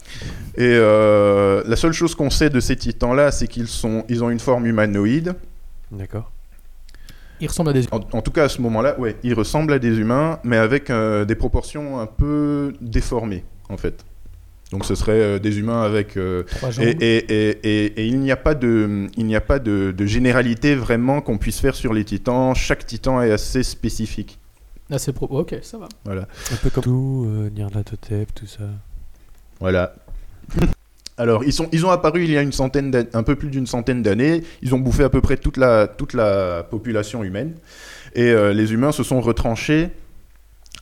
Et euh, la seule chose qu'on sait de ces titans-là, c'est qu'ils sont, ils ont une forme humanoïde. D'accord. Il ressemble à des. En, en tout cas, à ce moment-là, ouais, ils ressemblent à des humains, mais avec euh, des proportions un peu déformées, en fait. Donc, ce serait euh, des humains avec euh, Trois jambes. Et, et- et- et- et il n'y a pas de, il n'y a pas de, de généralité vraiment qu'on puisse faire sur les titans. Chaque titan est assez spécifique. Ah, c'est pro. Ok, ça va. Voilà. Un peu comme tout, euh, Nyarlathotep, tout ça. Voilà. Alors, ils, sont, ils ont apparu il y a une centaine un peu plus d'une centaine d'années. Ils ont bouffé à peu près toute la, toute la population humaine. Et euh, les humains se sont retranchés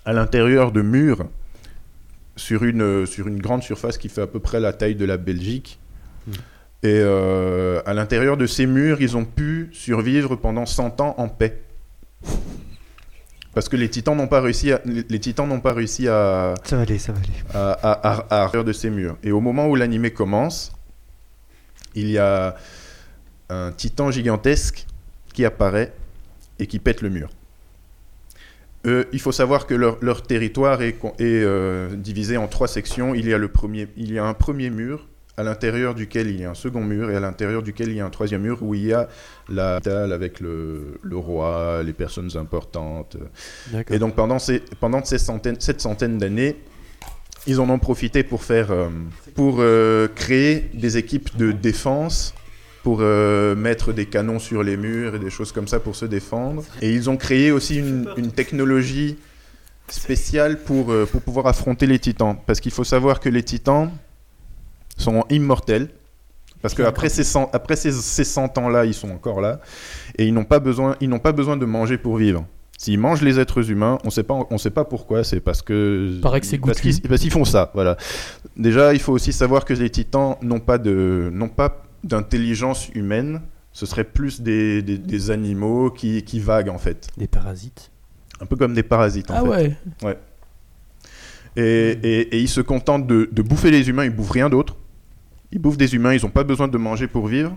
à l'intérieur de murs sur une, euh, sur une grande surface qui fait à peu près la taille de la Belgique. Mm. Et euh, à l'intérieur de ces murs, ils ont pu survivre pendant 100 ans en paix. Parce que les titans n'ont pas réussi à, les titans n'ont pas réussi à, Ça va aller, ça va aller. à, à, à, à l'arrière de ces murs. Et au moment où l'animé commence, il y a un titan gigantesque qui apparaît et qui pète le mur. Euh, il faut savoir que leur, leur territoire est, est, euh, divisé en trois sections. Il y, a le premier, il y a un premier mur à l'intérieur duquel il y a un second mur et à l'intérieur duquel il y a un troisième mur où il y a la capitale avec le, le roi, les personnes importantes, et donc pendant ces, pendant ces centaines, cette centaine d'années, ils en ont profité pour faire, euh, pour euh, créer des équipes de défense, pour euh, mettre des canons sur les murs et des choses comme ça pour se défendre. Et ils ont créé aussi une, une technologie spéciale pour, pour pouvoir affronter les titans. Parce qu'il faut savoir que les titans sont immortels. Parce qu'après ces 100, après ces, ces 100 ans-là, ils sont encore là. Et ils n'ont pas besoin, ils n'ont pas besoin de manger pour vivre. S'ils mangent les êtres humains, on sait pas, on sait pas pourquoi. C'est parce que Paraît que c'est parce qu'ils, parce qu'ils font ça. Voilà. Déjà, il faut aussi savoir que les Titans n'ont pas de, n'ont pas d'intelligence humaine. Ce serait plus des, des, des animaux qui, qui vaguent en fait, Des parasites. un peu comme des parasites. En Ah fait. ouais. Et, et, et ils se contentent de, de bouffer les humains. Ils bouffent rien d'autre. Ils bouffent des humains. Ils n'ont pas besoin de manger pour vivre.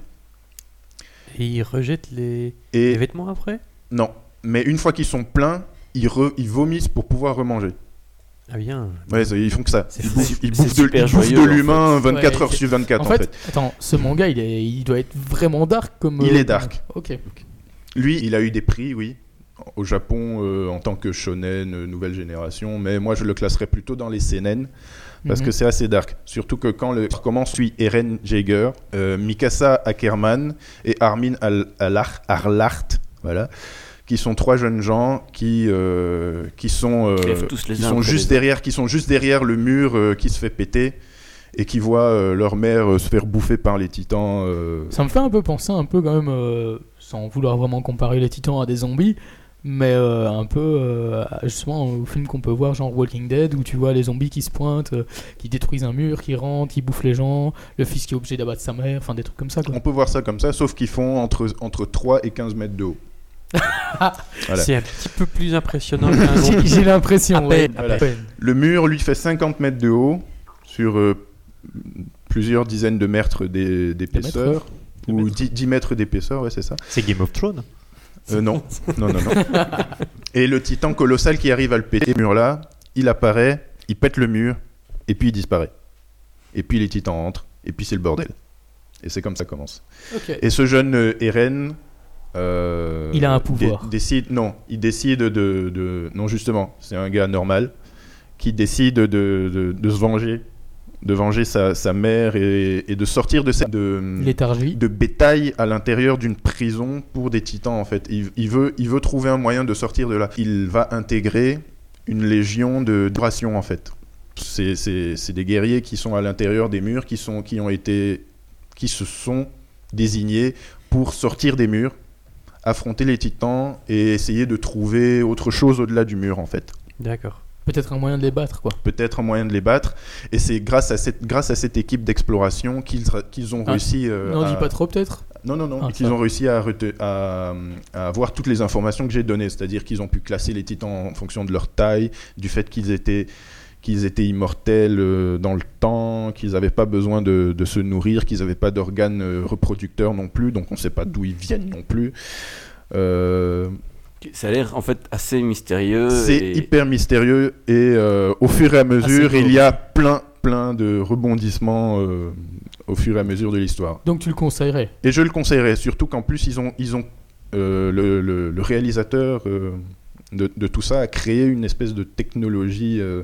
Et ils rejettent les, Et les vêtements après? Non. Mais une fois qu'ils sont pleins, ils, re- ils vomissent pour pouvoir remanger. Ah bien. Ouais, ils font que ça. Ils bouffent, ils C'est bouffent de, de en l'humain 24 Ouais, heures sur 24 En en fait, fait. attends, ce manga, il, est, il doit être vraiment dark comme. Il euh, est dark. Ok. Lui, il a eu des prix, oui, au Japon euh, en tant que shonen euh, nouvelle génération, mais moi je le classerais plutôt dans les seinen parce Mhm. que c'est assez dark. Surtout que quand le commence, suit Eren Jaeger, euh, Mikasa Ackerman et Armin Al Alach- Arlart, voilà, qui sont trois jeunes gens qui euh, qui sont euh, Crèvent tous les qui sont juste les derrière, qui sont juste derrière le mur euh, qui se fait péter et qui voient euh, leur mère euh, se faire bouffer par les titans. euh, Ça me fait un peu penser, un peu quand même, euh, sans vouloir vraiment comparer les titans à des zombies, mais euh, un peu euh, justement au film qu'on peut voir, genre Walking Dead, où tu vois les zombies qui se pointent, euh, qui détruisent un mur, qui rentrent, qui bouffent les gens, le fils qui est obligé d'abattre sa mère, enfin des trucs comme ça. Quoi. On peut voir ça comme ça, sauf qu'ils font entre, entre 3 et 15 mètres de haut. Voilà. C'est un petit peu plus impressionnant qu'un J'ai zombie. j'ai l'impression, ouais. Le mur, lui, fait 50 mètres de haut, sur euh, plusieurs dizaines de mètres d'é- d'épaisseur, ou mètres. 10, 10 mètres d'épaisseur, ouais, c'est ça. C'est Game of Thrones. Euh, non, non, non, non. Et le titan colossal qui arrive à le péter, ce mur-là, il apparaît, il pète le mur, et puis il disparaît. Et puis les titans entrent, et puis c'est le bordel. Et c'est comme ça commence. Et ce jeune euh, Eren. euh, Il a un pouvoir. décide, non, il décide de, de- Non, justement, c'est un gars normal qui décide de, de- de se venger, de venger sa, sa mère et, et de sortir de cette. De, Léthargie. de bétail à l'intérieur d'une prison pour des titans en fait. Il, il veut, il veut trouver un moyen de sortir de là. Il va intégrer une légion de rations en fait. C'est des guerriers qui sont à l'intérieur des murs, qui, sont, qui, ont été, qui se sont désignés pour sortir des murs, affronter les titans et essayer de trouver autre chose au-delà du mur en fait. D'accord. Peut-être un moyen de les battre, quoi. Peut-être un moyen de les battre. Et c'est grâce à cette, grâce à cette équipe d'exploration qu'ils qu'ils ont Ah, réussi. euh, N'en à- dis pas trop, peut-être non, non, non. Ah, qu'ils ont réussi à, à, à avoir toutes les informations que j'ai données. C'est-à-dire qu'ils ont pu classer les titans en fonction de leur taille, du fait qu'ils étaient, qu'ils étaient immortels euh, dans le temps, qu'ils n'avaient pas besoin de, de se nourrir, qu'ils n'avaient pas d'organes euh, reproducteurs non plus, donc on ne sait pas d'où ils viennent non plus. Euh, Ça a l'air en fait assez mystérieux. C'est et- hyper mystérieux et euh, au fur et à mesure, il y a plein, plein de rebondissements euh, au fur et à mesure de l'histoire. Donc tu le conseillerais? Et je le conseillerais, surtout qu'en plus, ils ont, ils ont euh, le, le- le réalisateur euh, de, de tout ça a créé une espèce de technologie euh,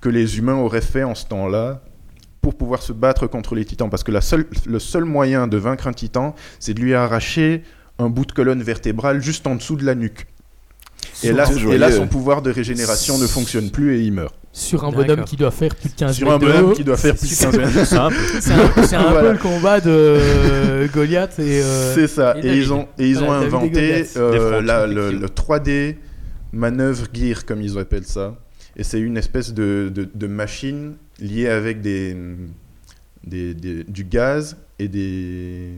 que les humains auraient fait en ce temps-là pour pouvoir se battre contre les titans. Parce que la seule, le seul moyen de vaincre un titan, c'est de lui arracher un bout de colonne vertébrale juste en dessous de la nuque. Et là, et son pouvoir de régénération ne fonctionne plus et il meurt. sur un bonhomme qui doit faire plus de 15 Sur un de bonhomme qui doit faire plus de C'est 15 mètres. C'est un, c'est un Voilà. peu le combat de euh, Goliath et. euh, C'est ça. et ils ont, et ils Voilà, inventé euh, la- le, effectivement. le 3D manœuvre gear, comme ils appellent ça. Et c'est une espèce de, de, de machine liée avec des, des, des- du gaz et des.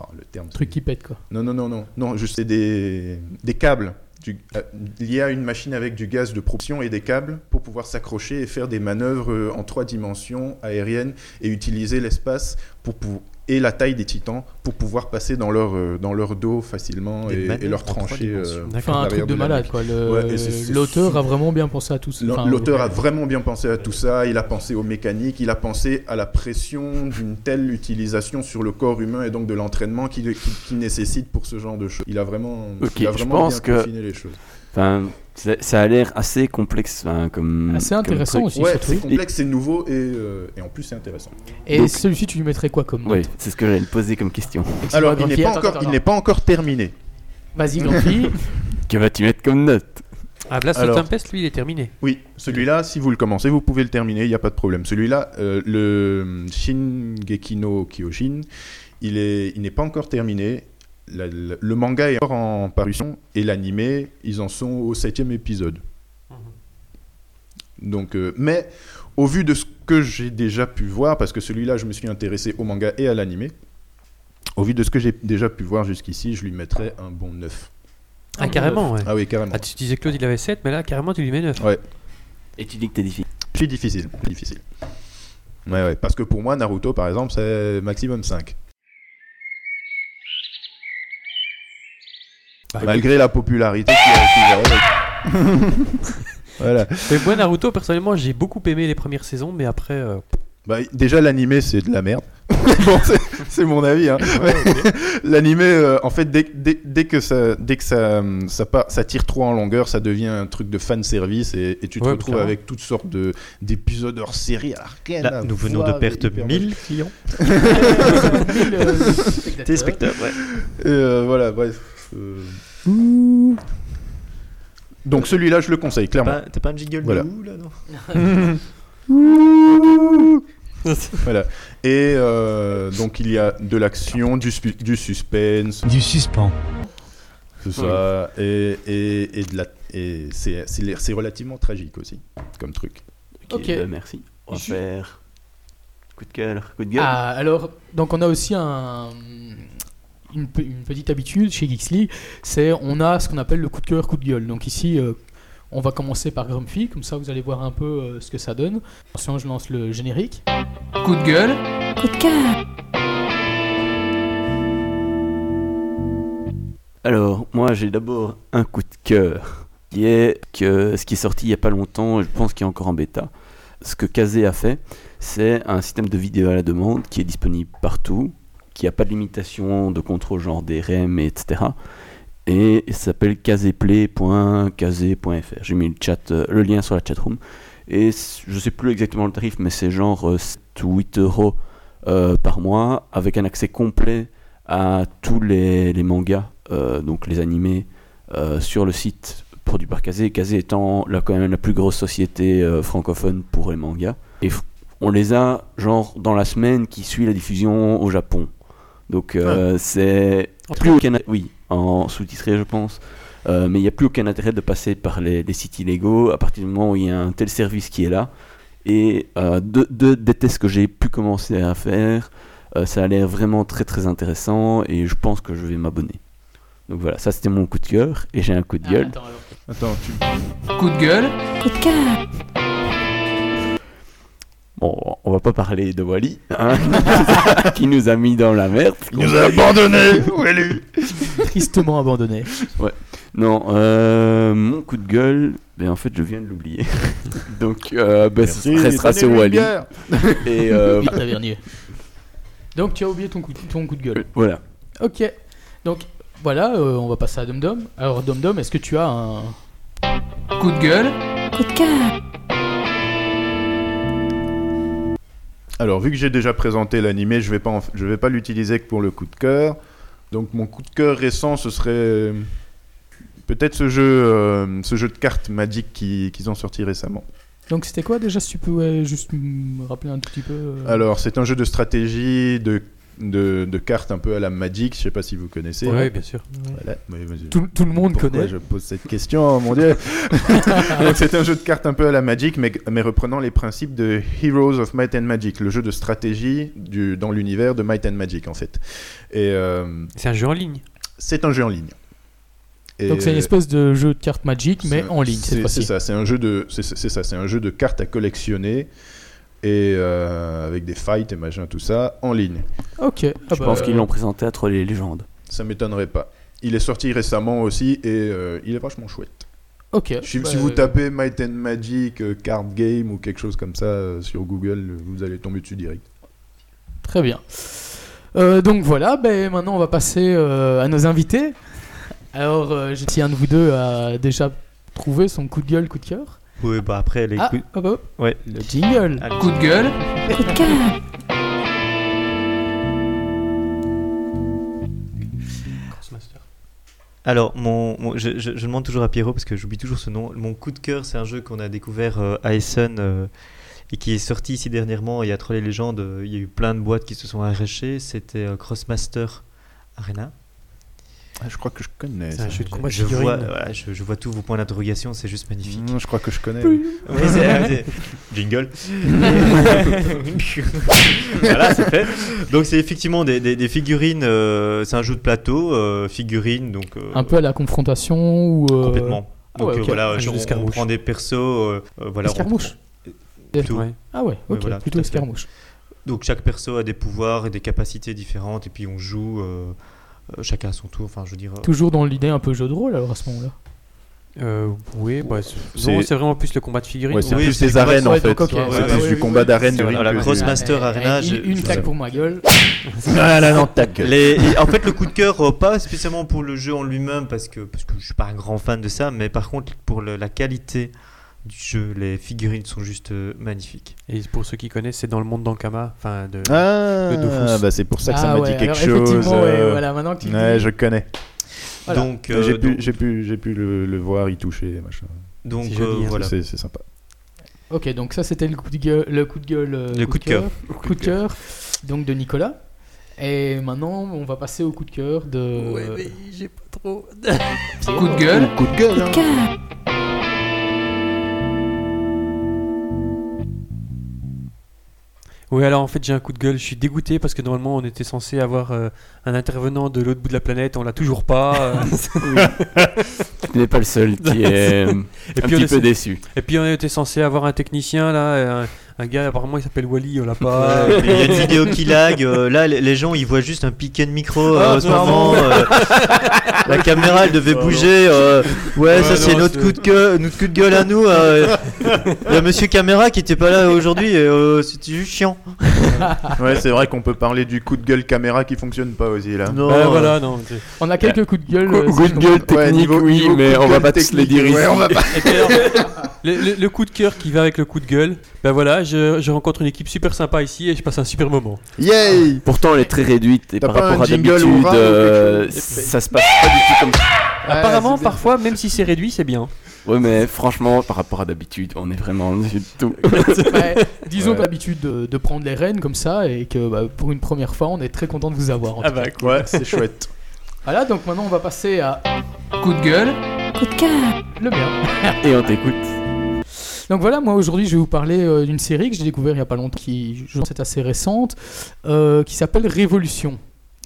Oh, le terme. truc qui pète quoi. Non, non, non, non. Non, juste c'est des, des câbles. Du, euh, liés à une machine avec du gaz de propulsion et des câbles pour pouvoir s'accrocher et faire des manœuvres euh, en trois dimensions aériennes et utiliser l'espace pour, pour- et la taille des titans pour pouvoir passer dans leur, euh, dans leur dos facilement et, leur trancher. euh, D'accord. Enfin, un truc de la malade quoi. Ouais, L'auteur a vraiment bien pensé à tout ça. Enfin, L'auteur a vraiment bien pensé à tout ça, il a pensé aux mécaniques, il a pensé à la pression d'une telle utilisation sur le corps humain et donc de l'entraînement qu'il qui, qui nécessite pour ce genre de choses. Il a vraiment, Ok, il a je vraiment pense bien que- les choses. Enfin, ça, a l'air assez complexe hein, comme. Assez intéressant aussi. Ouais, c'est complexe, c'est nouveau et, euh, et en plus c'est intéressant. Et celui-ci, tu lui mettrais quoi comme Oui, note c'est ce que j'allais te poser comme question. Alors il n'est pas, encore, attends, il attends. n'est pas encore terminé. Vas-y, Grumpy. Que vas-tu mettre comme note? Ah, Blast Alors- of Tempest, lui, il est terminé. Oui, celui-là, si vous le commencez, vous pouvez le terminer, il n'y a pas de problème. Celui-là, euh, le Shingeki no Kyojin, il est, il n'est pas encore terminé. La- la- le manga est encore en parution et l'animé, ils en sont au septième épisode. Donc, euh, mais au vu de ce que j'ai déjà pu voir, parce que celui-là, je me suis intéressé au manga et à l'animé, au vu de ce que j'ai déjà pu voir jusqu'ici, je lui mettrais un bon 9. Ah, carrément, ouais. Ah oui, carrément. Ah, tu disais Claude, il avait 7, mais là, carrément, tu lui mets 9. Et tu dis que t'es difficile. Je suis difficile, difficile. Ouais, ouais, parce que pour moi, Naruto, par exemple, c'est maximum 5. Bah, Malgré la popularité qui, qui va avec. voilà. Mais moi, Naruto, personnellement, j'ai beaucoup aimé les premières saisons, mais après. euh, Bah, déjà, l'animé, c'est de la merde. bon, c'est- c'est mon avis. Hein. l'animé, euh, en fait, dès, dès, dès que, ça, dès que ça, ça, part- ça tire trop en longueur, ça devient un truc de fan service et, et tu te Ouais, retrouves clairement. avec toutes sortes de- d'épisodes hors série. rien Là, à nous venons de voir, perdre hyper 1000 clients. Téléspectateurs. Téléspectateurs, ouais. Et euh, voilà, bref. Euh. Donc celui-là, je le conseille, clairement. T'as pas un jingle Voilà. de où là non Voilà. Et euh, donc il y a de l'action, du, suspense, Du suspens. tout ça, et, et, et de la, et c'est, c'est, c'est relativement tragique aussi, comme truc. Ok, bah, merci. On va Je- faire. Coup de cœur, coup de gueule. Ah, alors, donc on a aussi un, une, pe- une petite habitude chez Geeksly, c'est on a ce qu'on appelle le coup de cœur, coup de gueule. Donc ici, euh, on va commencer par Grumpy, comme ça vous allez voir un peu euh, ce que ça donne. Attention, je lance le générique. Coup de gueule. Alors, moi j'ai d'abord un coup de cœur qui est que ce qui est sorti il n'y a pas longtemps, je pense qu'il est encore en bêta. Ce que Kazé a fait, c'est un système de vidéo à la demande qui est disponible partout, qui n'a pas de limitation de contrôle genre des REM, etc. Et il s'appelle kazéplay.kazé.fr. J'ai mis le, chat, euh, le lien sur la chatroom. Et je sais plus exactement le tarif, mais c'est genre euh, 7 ou 8 euros euh, par mois, avec un accès complet à tous les, mangas, euh, donc les animés, sur le site produit par Kazé. Kazé étant là, quand même la plus grosse société francophone pour les mangas. Et on les a genre dans la semaine qui suit la diffusion au Japon. Donc euh, c'est plus aucun oui en sous-titré je pense. Euh, mais il n'y a plus aucun intérêt de passer par les, les sites illégaux à partir du moment où il y a un tel service qui est là. Et euh, de, de- des tests que j'ai pu commencer à faire, euh, ça a l'air vraiment très très intéressant et je pense que je vais m'abonner. Donc voilà, ça c'était mon coup de cœur et j'ai un coup de gueule. Ah, attends, alors. Attends, tu... Coup de gueule. Bon, on va pas parler de Wally, hein, qui nous a mis dans la merde. Il nous a abandonnés Wallu Tristement abandonné. Non, euh, mon coup de gueule, ben en fait je viens de l'oublier. Donc euh, ben, ça restera sur Wally. Et euh, Tavernier. Donc tu as oublié ton coup, ton coup de gueule. voilà. Ok. Donc voilà, euh, on va passer à Dom Dom. Alors Dom Dom, est-ce que tu as un Coup de gueule. Alors, vu que j'ai déjà présenté l'animé, je vais pas, en- je vais pas l'utiliser que pour le coup de cœur. Donc, mon coup de cœur récent, ce serait euh, peut-être ce jeu, euh, ce jeu de cartes Magic qui- qu'ils ont sorti récemment. Donc c'était quoi déjà si tu pouvais juste me rappeler un tout petit peu euh, Alors, c'est un jeu de stratégie, de, de, de cartes un peu à la Magic. Je sais pas si vous connaissez. Oui, bien sûr. Voilà. Oui, vas-y. tout, tout le monde Pourquoi connaît. je pose cette question, mon dieu Donc, C'est un jeu de cartes un peu à la Magic, mais, mais reprenant les principes de Heroes of Might and Magic, le jeu de stratégie du, dans l'univers de Might and Magic, en fait. Et euh, C'est un jeu en ligne. c'est un jeu en ligne. Et, Donc c'est une espèce de jeu de cartes Magic mais en ligne cette c'est- ça, c'est un jeu de, c'est c'est ça, c'est un jeu de cartes à collectionner et euh, avec des fights et machin tout ça en ligne. Ok. Ah Je bah, pense qu'ils l'ont présenté à Troll et Légendes. Ça m'étonnerait pas. Il est sorti récemment aussi et euh, il est vachement chouette. Ok. Si, Bah, si vous tapez Might and Magic euh, card game ou quelque chose comme ça sur Google, vous allez tomber dessus direct. Très bien. Euh, donc voilà, ben, maintenant on va passer euh, à nos invités. Alors, euh, je tiens un de vous deux a déjà trouvé son coup de gueule, coup de cœur. Oui, bah après, les Ah, coups- hop, hop, Ouais. le jingle. Allez. Coup de gueule. Alors, mon, mon- je, je- je demande toujours à Pierrot parce que j'oublie toujours ce nom. Mon coup de cœur, c'est un jeu qu'on a découvert euh, à Essen euh, et qui est sorti ici dernièrement. Il y a Troll et Légendes, euh, il y a eu plein de boîtes qui se sont arrachées. C'était euh, Crossmaster Arena. Ah, je crois que je connais. C'est un ça. jeu de combat de Je vois, figurines. voilà, je, je vois tous vos points d'interrogation, c'est juste magnifique. Mmh, je crois que je connais. Oui, c'est- c'est- Jingle. voilà, c'est fait. Donc c'est effectivement des, des- des figurines. euh, c'est un jeu de plateau, euh, figurines, donc euh, Un peu à la confrontation ou. euh, complètement. ah Donc ouais, euh, voilà, jeu on, prend des persos. voilà, Escarmouche. plutôt. Ouais. Ah ouais, ok, voilà, plutôt escarmouche. Donc chaque perso a des pouvoirs et des capacités différentes, et puis on joue. Euh, chacun à son tour. Enfin, je veux dire. euh, Toujours dans l'idée un peu jeu de rôle alors à ce moment-là. Euh, oui, bah, c'est- vraiment plus le combat de figurines. Ouais, c'est Oui, plus c'est des le combat- arènes en fait. donc, ok, C'est ouais, plus ouais, du ouais, combat ouais. d'arène C'est du voilà, ring que Cross du- Master Eh, Arena. Une claque pour ma gueule. Ah là, non, tac. Les- en fait, le coup de cœur, pas spécialement pour le jeu en lui-même, parce que, parce que je suis pas un grand fan de ça, mais par contre, pour le- la qualité du jeu, les figurines sont juste euh, magnifiques. Et pour ceux qui connaissent, c'est dans le monde d'Ankama. Enfin, de... Ah, Dofus. bah c'est pour ça que ça Ah m'a ouais, dit quelque alors chose. ouais, euh, voilà, maintenant que tu Ouais, dis. je connais. Voilà. Donc, euh, j'ai pu, donc, j'ai pu, j'ai pu le, le voir y toucher, machin. donc, euh, hein. voilà. C'est, c'est sympa. Ok, donc ça c'était le coup de gueule, le coup de gueule, euh, Le coup de cœur. coup de cœur, donc de Nicolas. Et maintenant, on va passer au coup de cœur de. Ouais, mais j'ai pas trop. Coup de gueule. Coup de gueule. hein. Oui, alors en fait, j'ai un coup de gueule. Je suis dégoûté parce que normalement, on était censé avoir euh, un intervenant de l'autre bout de la planète. On l'a toujours pas. euh. Tu n'es pas le seul qui est euh, et, un puis on petit est- peu déçu. et puis, on était censé avoir un technicien là. Un, un gars, apparemment, il s'appelle Wally. On l'a pas. Il y a une vidéo qui lag. euh, là, les les gens ils voient juste un piquet de micro euh, Ah, en ce moment. euh, la caméra elle devait bouger. euh, ouais, Ouais, ça c'est non, notre c'est- coup de gueule, notre coup de gueule à nous. euh. Il y a Monsieur Caméra qui était pas là aujourd'hui. et, euh, C'était juste chiant. Ouais, c'est vrai qu'on peut parler du coup de gueule caméra qui fonctionne pas aussi là. Non. Ouais, euh, voilà, non. On a quelques coups de gueule. euh, Coup de gueule comprends- Ouais, technique, niveau- oui, niveau mais coup on va pas tous les technique, dire ici. ouais, on va pas- Et puis alors, le, le- le coup de cœur qui va avec le coup de gueule, ben voilà, je, je rencontre une équipe super sympa ici et je passe un super moment. Yay Pourtant, elle est très réduite et par rapport à d'habitude, euh, ça se passe pas du tout comme ça. Apparemment, parfois, même si c'est réduit, c'est bien. Ouais, mais franchement, par rapport à d'habitude, on est vraiment dessus de tout. Ouais, disons Ouais. que l'habitude de, de prendre les rênes comme ça et que bah, pour une première fois, on est très content de vous avoir. en tout cas. Ouais, c'est chouette. Voilà, donc maintenant on va passer à Coup de gueule. le mien. Et on t'écoute. Donc voilà, moi aujourd'hui je vais vous parler euh, d'une série que j'ai découvert il y a pas longtemps, qui je pense est assez récente, euh, qui s'appelle Révolution.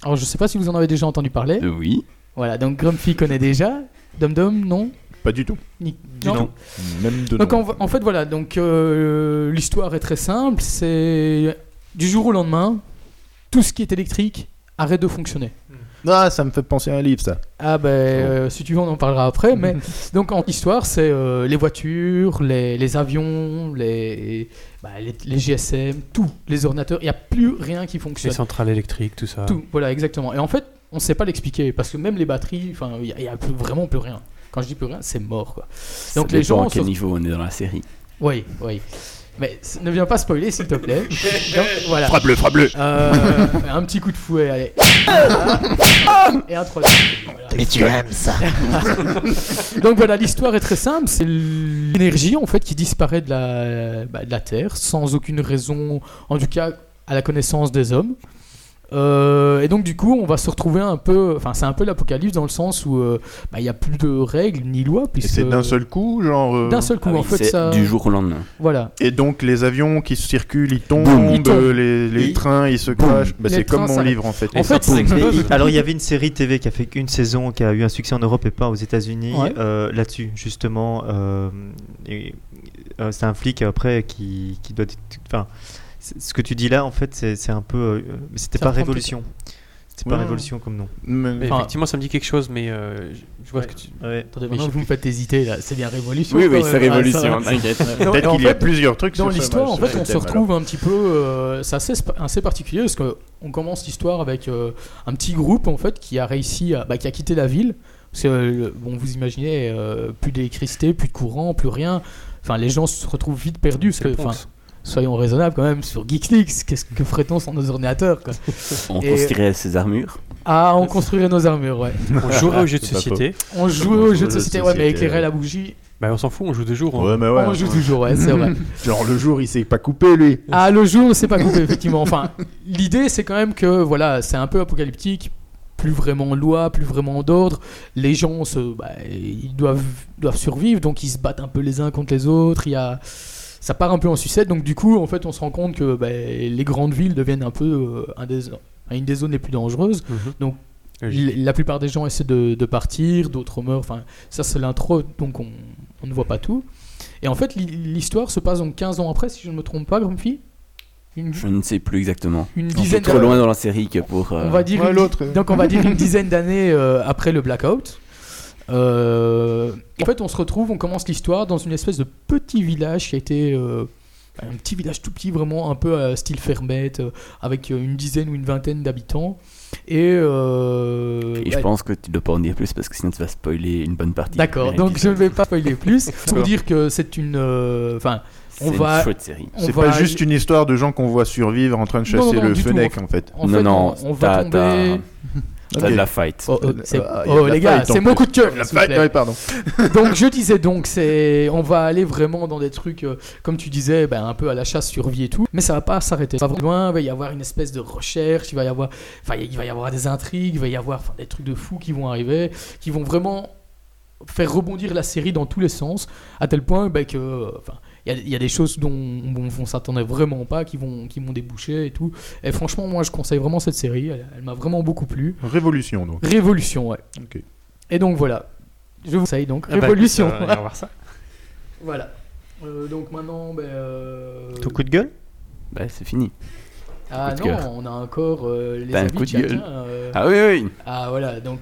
Alors je sais pas si vous en avez déjà entendu parler. Euh, oui. Voilà, donc Grumpy connaît déjà. Dum Dum, non? Pas du tout. Ni- Du non. tout. Même de Donc en, en fait voilà, donc euh, l'histoire est très simple, c'est du jour au lendemain, tout ce qui est électrique arrête de fonctionner. Ah, ça me fait penser à un livre, ça. Ah ben, euh, si tu veux, on en parlera après. Mais donc en histoire, c'est euh, les voitures, les, les avions, les, bah, les, les GSM, tout, les ordinateurs. Il n'y a plus rien qui Les fonctionne. centrales électriques, tout ça. Tout, voilà, exactement. Et en fait, on ne sait pas l'expliquer parce que même les batteries, enfin, il n'y a, y a plus- vraiment plus rien. Quand je dis plus rien, c'est mort, quoi. Donc Ça les gens à quel niveau on est dans la série. Oui, oui. Mais ne viens pas spoiler, s'il te plaît. Donc, voilà. Frappe-le, frappe-le. Euh, un petit coup de fouet, allez. Et un troisième. Voilà. Mais tu aimes ça. Donc voilà, l'histoire est très simple. C'est l'énergie en fait qui disparaît de la, bah, de la Terre sans aucune raison, en tout cas à la connaissance des hommes. Euh, et donc du coup, on va se retrouver un peu, enfin c'est un peu l'apocalypse dans le sens où euh, bah, il n'y a plus de règles ni lois puisque c'est d'un seul coup, genre. euh, d'un seul coup Ah oui, en fait c'est ça. du jour au lendemain. Voilà. Et donc les avions qui circulent, ils tombent, Boum, ils tombent. euh, les, les Ils- trains ils se crachent. Bah, c'est comme mon livre en fait. En fait, Alors il y avait une série TV qui a fait qu'une saison, qui a eu un succès en Europe et pas aux États-Unis Ouais. euh, là-dessus justement. euh, et, euh, c'est un flic après qui, qui doit. Enfin, ce que tu dis là en fait c'est un peu. euh, c'était pas Révolution. C'était pas Ouais. Révolution comme nom. Mais- Mais Enfin- effectivement, ça me dit quelque chose, mais euh, je- vois ce que tu. Ouais. Attendez, Mais maintenant je vous me faites hésiter là. C'est bien révolution. Oui, oui, c'est. Ah, révolution, t'inquiète. Non, Peut-être qu'il y a plusieurs trucs Dans l'histoire, en fait, on se retrouve un petit peu. euh, c'est assez, particulier parce que on commence l'histoire avec euh, un petit groupe en fait qui a réussi, à, bah, qui a quitté la ville. Parce que, euh, bon, vous imaginez, euh, plus d'électricité, plus de courant, plus rien. Enfin, les gens se retrouvent vite perdus. Parce que, enfin, soyons raisonnables quand même sur GeekLeaks. Qu'est-ce que ferait-on sans nos ordinateurs quoi On Et- construirait ses armures. Ah, on construirait nos armures, ouais. On jouerait aux jeux de société. On jouait On aux joue jeux aux de jeux de société, ouais, mais éclairer la bougie, Bah, on s'en fout, on joue de jour. Ouais, mais ouais. on joue toujours, ouais, c'est vrai. Genre le jour il s'est pas coupé lui. Ah, le jour, c'est pas coupé, effectivement. Enfin, l'idée, c'est quand même que, voilà, c'est un peu apocalyptique. Plus vraiment loi, plus vraiment d'ordre. Les gens, se, bah, ils doivent, doivent survivre, donc ils se battent un peu les uns contre les autres. Il y a, ça part un peu en sucette. Donc, du coup, en fait, on se rend compte que bah, les grandes villes deviennent un peu euh, un des, une des zones les plus dangereuses. Mhm. Donc, La plupart des gens essaient de, de partir, d'autres meurent. Enfin, ça, c'est l'intro, donc on, on ne voit pas tout. Et en fait, l'hi- l'histoire se passe donc 15 ans après, si je ne me trompe pas, Grumpy? Une, Je ne sais plus exactement. une On est dizaine trop loin dans la série que pour. euh, On va dire Ouais, une- l'autre. donc on va dire une dizaine d'années euh, après le blackout. Euh, en fait, on se retrouve, on commence l'histoire dans une espèce de petit village qui a été euh, un petit village tout petit, vraiment un peu à style fermette, euh, avec une dizaine ou une vingtaine d'habitants. Et, euh, Et je ouais, pense que tu ne dois pas en dire plus parce que sinon tu vas spoiler une bonne partie. D'accord, donc je ne vais pas spoiler plus. Pour dire que c'est une. Enfin, C'est on une va- chouette série. C'est va pas juste une histoire de gens qu'on voit survivre en train de Non, non, chasser non, le Fennec en fait. en non, fait, non, on, on va tomber. de la fight. Oh, oh, c'est- oh, la les gars, fight, c'est mon coup de cœur. Ouais, pardon. donc je disais donc c'est on va aller vraiment dans des trucs euh, comme tu disais ben, un peu à la chasse survie et tout mais ça va pas s'arrêter ça va loin il va y avoir une espèce de recherche il va y avoir enfin il va y avoir des intrigues il va y avoir enfin, des trucs de fous qui vont arriver qui vont vraiment faire rebondir la série dans tous les sens à tel point ben, que enfin il y a- il y, a des choses dont on, on s'attendait vraiment pas qui vont qui vont déboucher et tout et franchement moi je conseille vraiment cette série elle, elle m'a vraiment beaucoup plu Révolution donc. Révolution ouais Ok. et donc voilà je vous conseille donc Ah bah, Révolution écoute, euh, on va voir ça. voilà. Euh, donc maintenant, ben. euh, Ton coup de gueule? Bah, c'est fini. Ah non, cœur. on a encore euh, les un avis coup de gueule. euh. Ah oui, oui. Ah voilà, donc.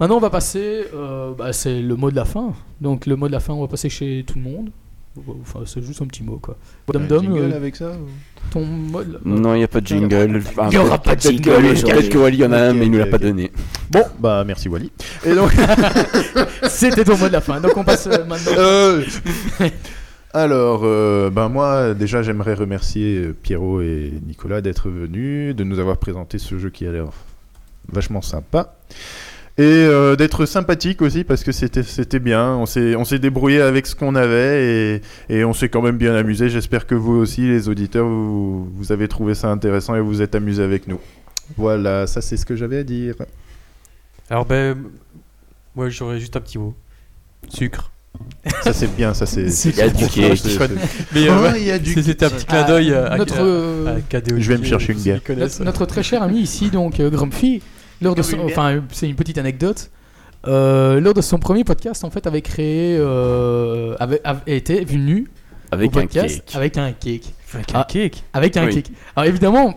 Maintenant, on va passer. euh, bah, c'est le mot de la fin. Donc, le mot de la fin, on va passer chez tout le monde. Enfin, c'est juste un petit mot, quoi. Dom Un Dom, jingle euh, avec ça ton mot de la- Non, il n'y a pas de jingle. Il y aura pas de jingle. Peut-être que Wally en a un, mais il nous l'a pas donné. Bon, bah merci Wally. Et donc, C'était ton mot de la fin. Donc, on passe euh, maintenant. Euh, Alors, euh, ben moi, déjà, j'aimerais remercier Pierrot et Nicolas d'être venus, de nous avoir présenté ce jeu qui a l'air vachement sympa. Et euh, d'être sympathique aussi, parce que c'était c'était bien. On s'est on s'est débrouillé avec ce qu'on avait et, et on s'est quand même bien amusé. J'espère que vous aussi, les auditeurs, vous, vous avez trouvé ça intéressant et vous vous êtes amusés avec nous. Voilà, ça c'est ce que j'avais à dire. Alors, ben. Moi, j'aurais juste un petit mot. Sucre. Ça c'est bien, ça c'est. C'est- Il y a du c'est- Mais Oh, ouais, il y a du c'était un petit clin d'œil à, à- notre, à- euh, à KDO. Je vais me chercher une bière. qui. Notre, notre très cher ami ici, donc euh, Grumpy, lors de son, enfin c'est une petite anecdote. Euh, lors de son premier podcast, en fait, avait créé, euh, avait, avait été venu Avec au un cake. avec un cake, Avec Ah. un cake. avec un Oui. cake. Alors évidemment,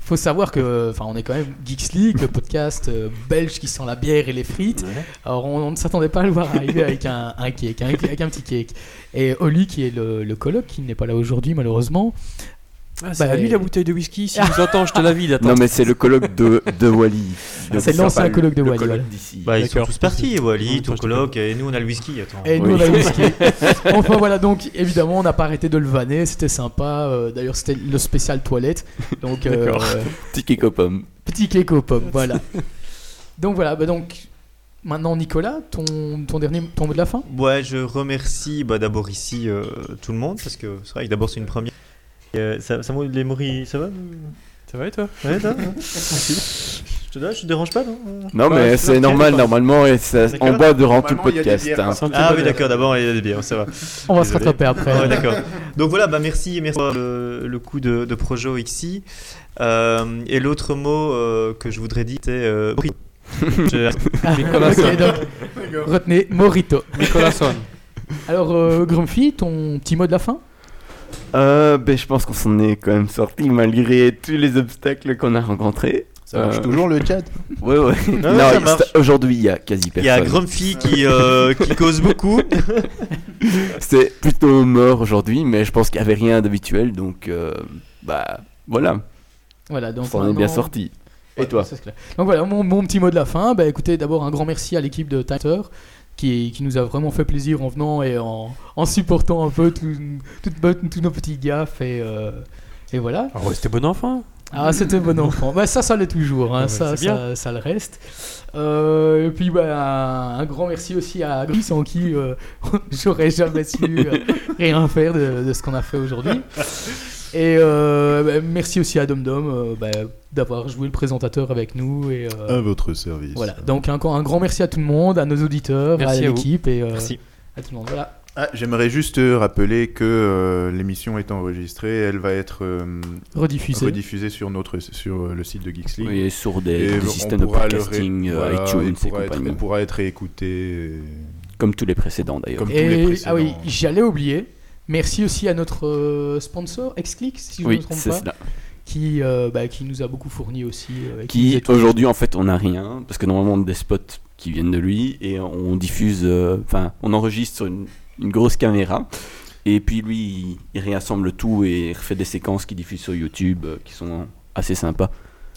faut savoir que, enfin, on est quand même Geeks League, le podcast euh, belge qui sent la bière et les frites. Alors, on, on ne s'attendait pas à le voir arriver avec un, un cake, avec un petit cake. Et Oli, qui est le, le coloc, qui n'est pas là aujourd'hui, malheureusement. Ah, Bah, lui la bouteille de whisky. Si vous entends, je te la vide. Attends. Non, mais c'est le colloque de, de Wally. C'est l'ancien colloque de Wally, colloque. Bah, ils sont tous partis, Wally, ton coloc, et nous on a le whisky. Attends. Et nous, Oui. on a le whisky. enfin, voilà, donc, évidemment, on n'a pas arrêté de le vanner. C'était sympa. Euh, D'ailleurs, c'était le spécial toilette. Donc, euh, D'accord. Petit cake aux pommes. petit cake aux pommes, voilà. Donc, voilà, bah, donc, maintenant, Nicolas, ton, ton dernier ton mot de la fin? Ouais, je remercie bah, d'abord ici euh, tout le monde parce que c'est vrai que d'abord c'est une première. Euh, ça, ça, les Maury, ça va? Ça va et toi? Ouais, hein Je te, je te dérange pas, non? Non, Ouais, mais c'est normal, normalement, et on boit durant tout le podcast. bières, hein. Petit Ah oui, d'accord, d'abord il y a des bières, ça va. On va se Désolé. rattraper après. Ah ouais, d'accord. Donc voilà, bah merci, merci pour le, le coup de, de Projo ici. Euh, et l'autre mot euh, que je voudrais dire, c'est euh, Morito. Je- Nicolas Ok, donc, retenez Morito. Nicolasson. Alors, euh, Grumpy, ton petit mot de la fin? Euh, ben, je pense qu'on s'en est quand même sorti malgré tous les obstacles qu'on a rencontrés. Ça marche Euh, toujours le chat Ouais, ouais. Non, Non, marche. aujourd'hui, il y a quasi Il y a personne. Grumpy qui, euh, qui cause beaucoup. C'est plutôt mort aujourd'hui, mais je pense qu'il n'y avait rien d'habituel, donc euh, bah voilà, Voilà, on donc s'en est bien sorti. Et Ouais, toi. Donc voilà, mon, mon petit mot de la fin. Bah, écoutez, d'abord un grand merci à l'équipe de Tighter qui, nous a vraiment fait plaisir en venant et en, supportant un peu tous nos petits gaffes. Et, euh, et voilà. Ah ouais, c'était bon enfant. Ah, c'était bon enfant. bah, ça, ça l'est toujours. Hein. Ouais, ça, c'est bien. ça, ça le reste. Euh, et puis, bah, un, un grand merci aussi à Gris sans qui euh, j'aurais jamais su euh, rien faire de, de ce qu'on a fait aujourd'hui. Et euh, bah, merci aussi à DomDom euh, bah, d'avoir joué le présentateur avec nous. Et, euh, À votre service. voilà, donc encore un grand merci à tout le monde, à nos auditeurs, Merci à l'équipe et euh, Merci. à tout le monde. Voilà. Ah, J'aimerais juste euh, rappeler que euh, l'émission est enregistrée, elle va être euh, Rediffusé. rediffusée sur, notre, sur le site de Geeks League. Oui, sur Et des, des on systèmes de podcasting, voilà, iTunes et pourra être- compagnie. elle pourra être réécoutée. Comme tous les précédents d'ailleurs. Comme tous les Et précédents. ah oui, j'allais oublier. Merci aussi à notre euh, sponsor Xclick, si je ne Oui, me trompe pas, cela. qui, euh, bah, qui nous a beaucoup fourni aussi. euh, Qui aujourd'hui en fait on n'a rien, parce que normalement on a des spots qui viennent de lui, et on diffuse, euh, enfin on enregistre sur une, une grosse caméra. Et puis lui, il, il réassemble tout et refait des séquences qu'il diffuse sur YouTube euh, qui sont assez sympas.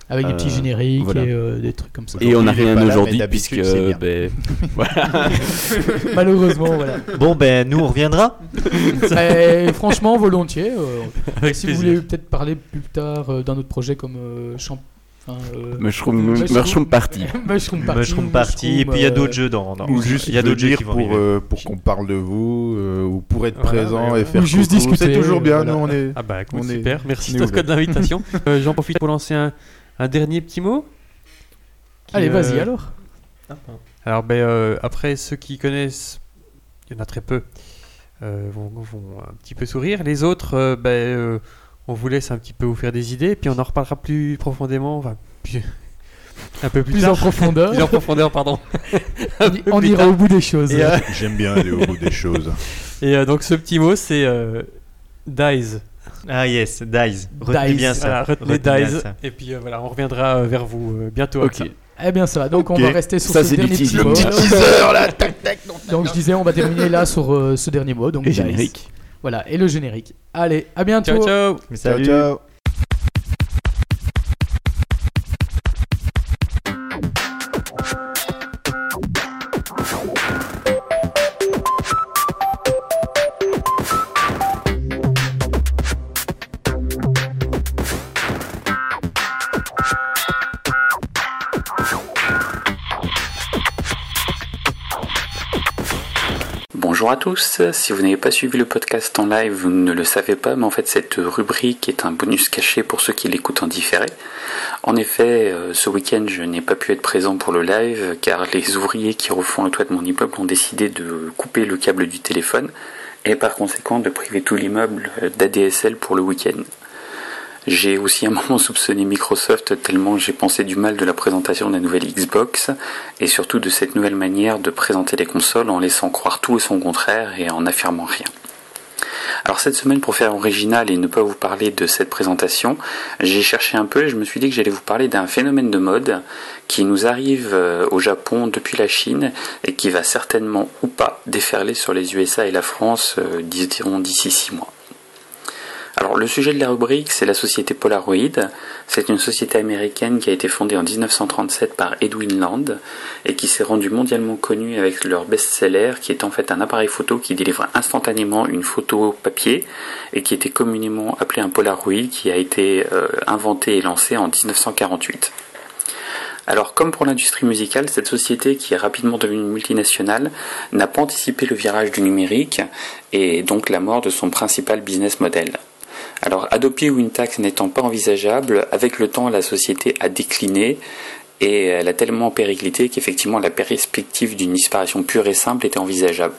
Avec des petits euh, génériques voilà. et euh, des trucs comme ça. Et on n'a il rien aujourd'hui puisque ben, voilà. Malheureusement, voilà. Bon, ben nous on reviendra. Et franchement, volontiers. euh, si vous voulez peut-être parler plus tard euh, d'un autre projet comme euh, champ... enfin, euh, Mushroom, Mushroom- Mushroom Party. Mushroom Party. Mushroom Party, et puis il y a euh, d'autres jeux dans. dans- Ou juste il y a d'autres jeux qui pour, euh, pour qu'on parle de vous, euh, ou pour être Voilà, présent ouais, et faire Ou juste coucou. discuter, C'est toujours bien, voilà. nous on est... Ah bah écoute, On est- super. Merci est Tosca de l'invitation. Euh, J'en profite pour lancer un, un dernier petit mot. qui, Allez, vas-y euh, alors. Alors, ben, euh, après, ceux qui connaissent, il y en a très peu, euh, vont, vont un petit peu sourire. Les autres, euh, ben, euh, on vous laisse un petit peu vous faire des idées, puis on en reparlera plus profondément, enfin, plus- un peu plus, Plus tard. en profondeur. Plus en profondeur, pardon. On, ira tard. au bout des choses. Euh, J'aime bien aller au bout des choses. et, euh, donc, ce petit mot, c'est euh, Dies. Ah yes, Dies. Retenez Dies. bien ça. Voilà, retenez Retenez bien Dies. ça. Et puis, euh, voilà, on reviendra euh, vers vous euh, bientôt avec ça. Ok. Eh bien, ça va. Donc, on va rester sur Ça, ce dernier petit mot. Le petit teaser là, tac tac. Donc, je disais, on va terminer là sur euh, ce dernier mot. Donc, Et Dice. générique. Voilà, et le générique. Allez, à bientôt. Ciao, ciao Mais Ciao salut. ciao. Bonjour à tous, si vous n'avez pas suivi le podcast en live, vous ne le savez pas, mais en fait cette rubrique est un bonus caché pour ceux qui l'écoutent en différé. En effet, euh, ce week-end je n'ai pas pu être présent pour le live car les ouvriers qui refont le toit de mon immeuble ont décidé de couper le câble du téléphone et par conséquent de priver tout l'immeuble d'ADSL pour le week-end. J'ai aussi un moment soupçonné Microsoft tellement j'ai pensé du mal de la présentation de la nouvelle Xbox et surtout de cette nouvelle manière de présenter les consoles en laissant croire tout et son contraire et en n'affirmant rien. Alors cette semaine, pour faire original et ne pas vous parler de cette présentation, j'ai cherché un peu et je me suis dit que j'allais vous parler d'un phénomène de mode qui nous arrive euh, au Japon depuis la Chine et qui va certainement ou pas déferler sur les USA et la France, euh, d'ici six mois. Alors le sujet de la rubrique, c'est la société Polaroid. C'est une société américaine qui a été fondée en 1937 par Edwin Land et qui s'est rendue mondialement connue avec leur best-seller qui est en fait un appareil photo qui délivre instantanément une photo papier et qui était communément appelé un Polaroid qui a été euh, inventé et lancé en 1948. Alors, comme pour l'industrie musicale, cette société qui est rapidement devenue multinationale n'a pas anticipé le virage du numérique et donc la mort de son principal business model. Alors, adopter ou une taxe n'étant pas envisageable, avec le temps, la société a décliné et elle a tellement périclité qu'effectivement la perspective d'une disparition pure et simple était envisageable.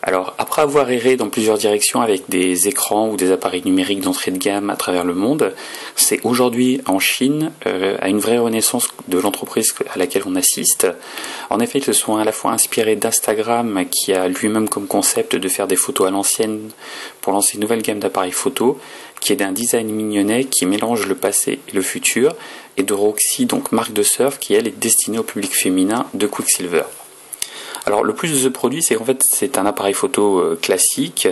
Alors, après avoir erré dans plusieurs directions avec des écrans ou des appareils numériques d'entrée de gamme à travers le monde, c'est aujourd'hui en Chine euh, à une vraie renaissance de l'entreprise à laquelle on assiste. En effet, ils se sont à la fois inspirés d'Instagram, qui a lui-même comme concept de faire des photos à l'ancienne pour lancer une nouvelle gamme d'appareils photo, qui est d'un design mignonnet qui mélange le passé et le futur, et de Roxy, donc marque de surf, qui elle est destinée au public féminin de Quicksilver. Alors le plus de ce produit, c'est qu'en fait c'est un appareil photo euh, classique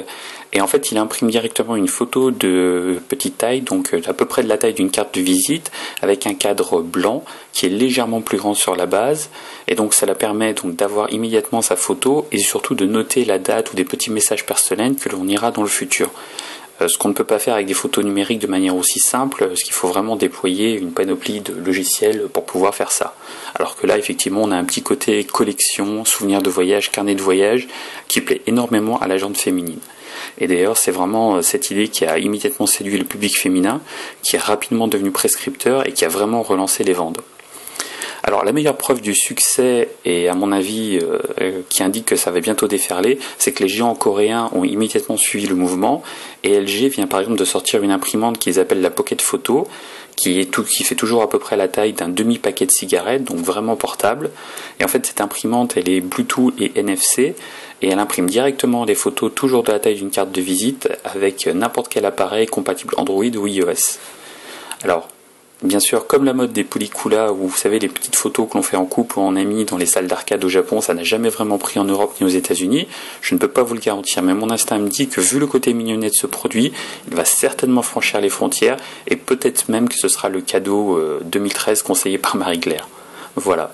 et en fait il imprime directement une photo de petite taille, donc euh, à peu près de la taille d'une carte de visite, avec un cadre blanc qui est légèrement plus grand sur la base et donc ça la permet donc d'avoir immédiatement sa photo et surtout de noter la date ou des petits messages personnels que l'on ira dans le futur. Euh, ce qu'on ne peut pas faire avec des photos numériques de manière aussi simple, parce qu'il faut vraiment déployer une panoplie de logiciels pour pouvoir faire ça. Alors que là, effectivement, on a un petit côté collection, souvenir de voyage, carnet de voyage, qui plaît énormément à la gente féminine. Et d'ailleurs, c'est vraiment euh, cette idée qui a immédiatement séduit le public féminin, qui est rapidement devenu prescripteur et qui a vraiment relancé les ventes. Alors la meilleure preuve du succès, et à mon avis euh, euh, qui indique que ça va bientôt déferler, c'est que les géants coréens ont immédiatement suivi le mouvement, et LG vient par exemple de sortir une imprimante qu'ils appellent la Pocket Photo, qui, est tout, fait toujours à peu près la taille d'un demi-paquet de cigarettes, donc vraiment portable. Et en fait cette imprimante, elle est Bluetooth et NFC, et elle imprime directement des photos toujours de la taille d'une carte de visite avec n'importe quel appareil compatible Android ou iOS. Bien sûr, comme la mode des pelliculas, où vous savez les petites photos que l'on fait en couple ou en ami dans les salles d'arcade au Japon, ça n'a jamais vraiment pris en Europe ni aux États-Unis. Je ne peux pas vous le garantir, mais mon instinct me dit que vu le côté mignonnet de ce produit, il va certainement franchir les frontières et peut-être même que ce sera le cadeau 2013 euh, conseillé par Marie-Claire. Voilà.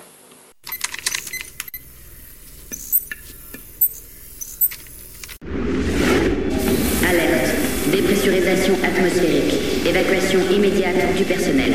Alerte. Dépressurisation atmosphérique. Évacuation immédiate du personnel.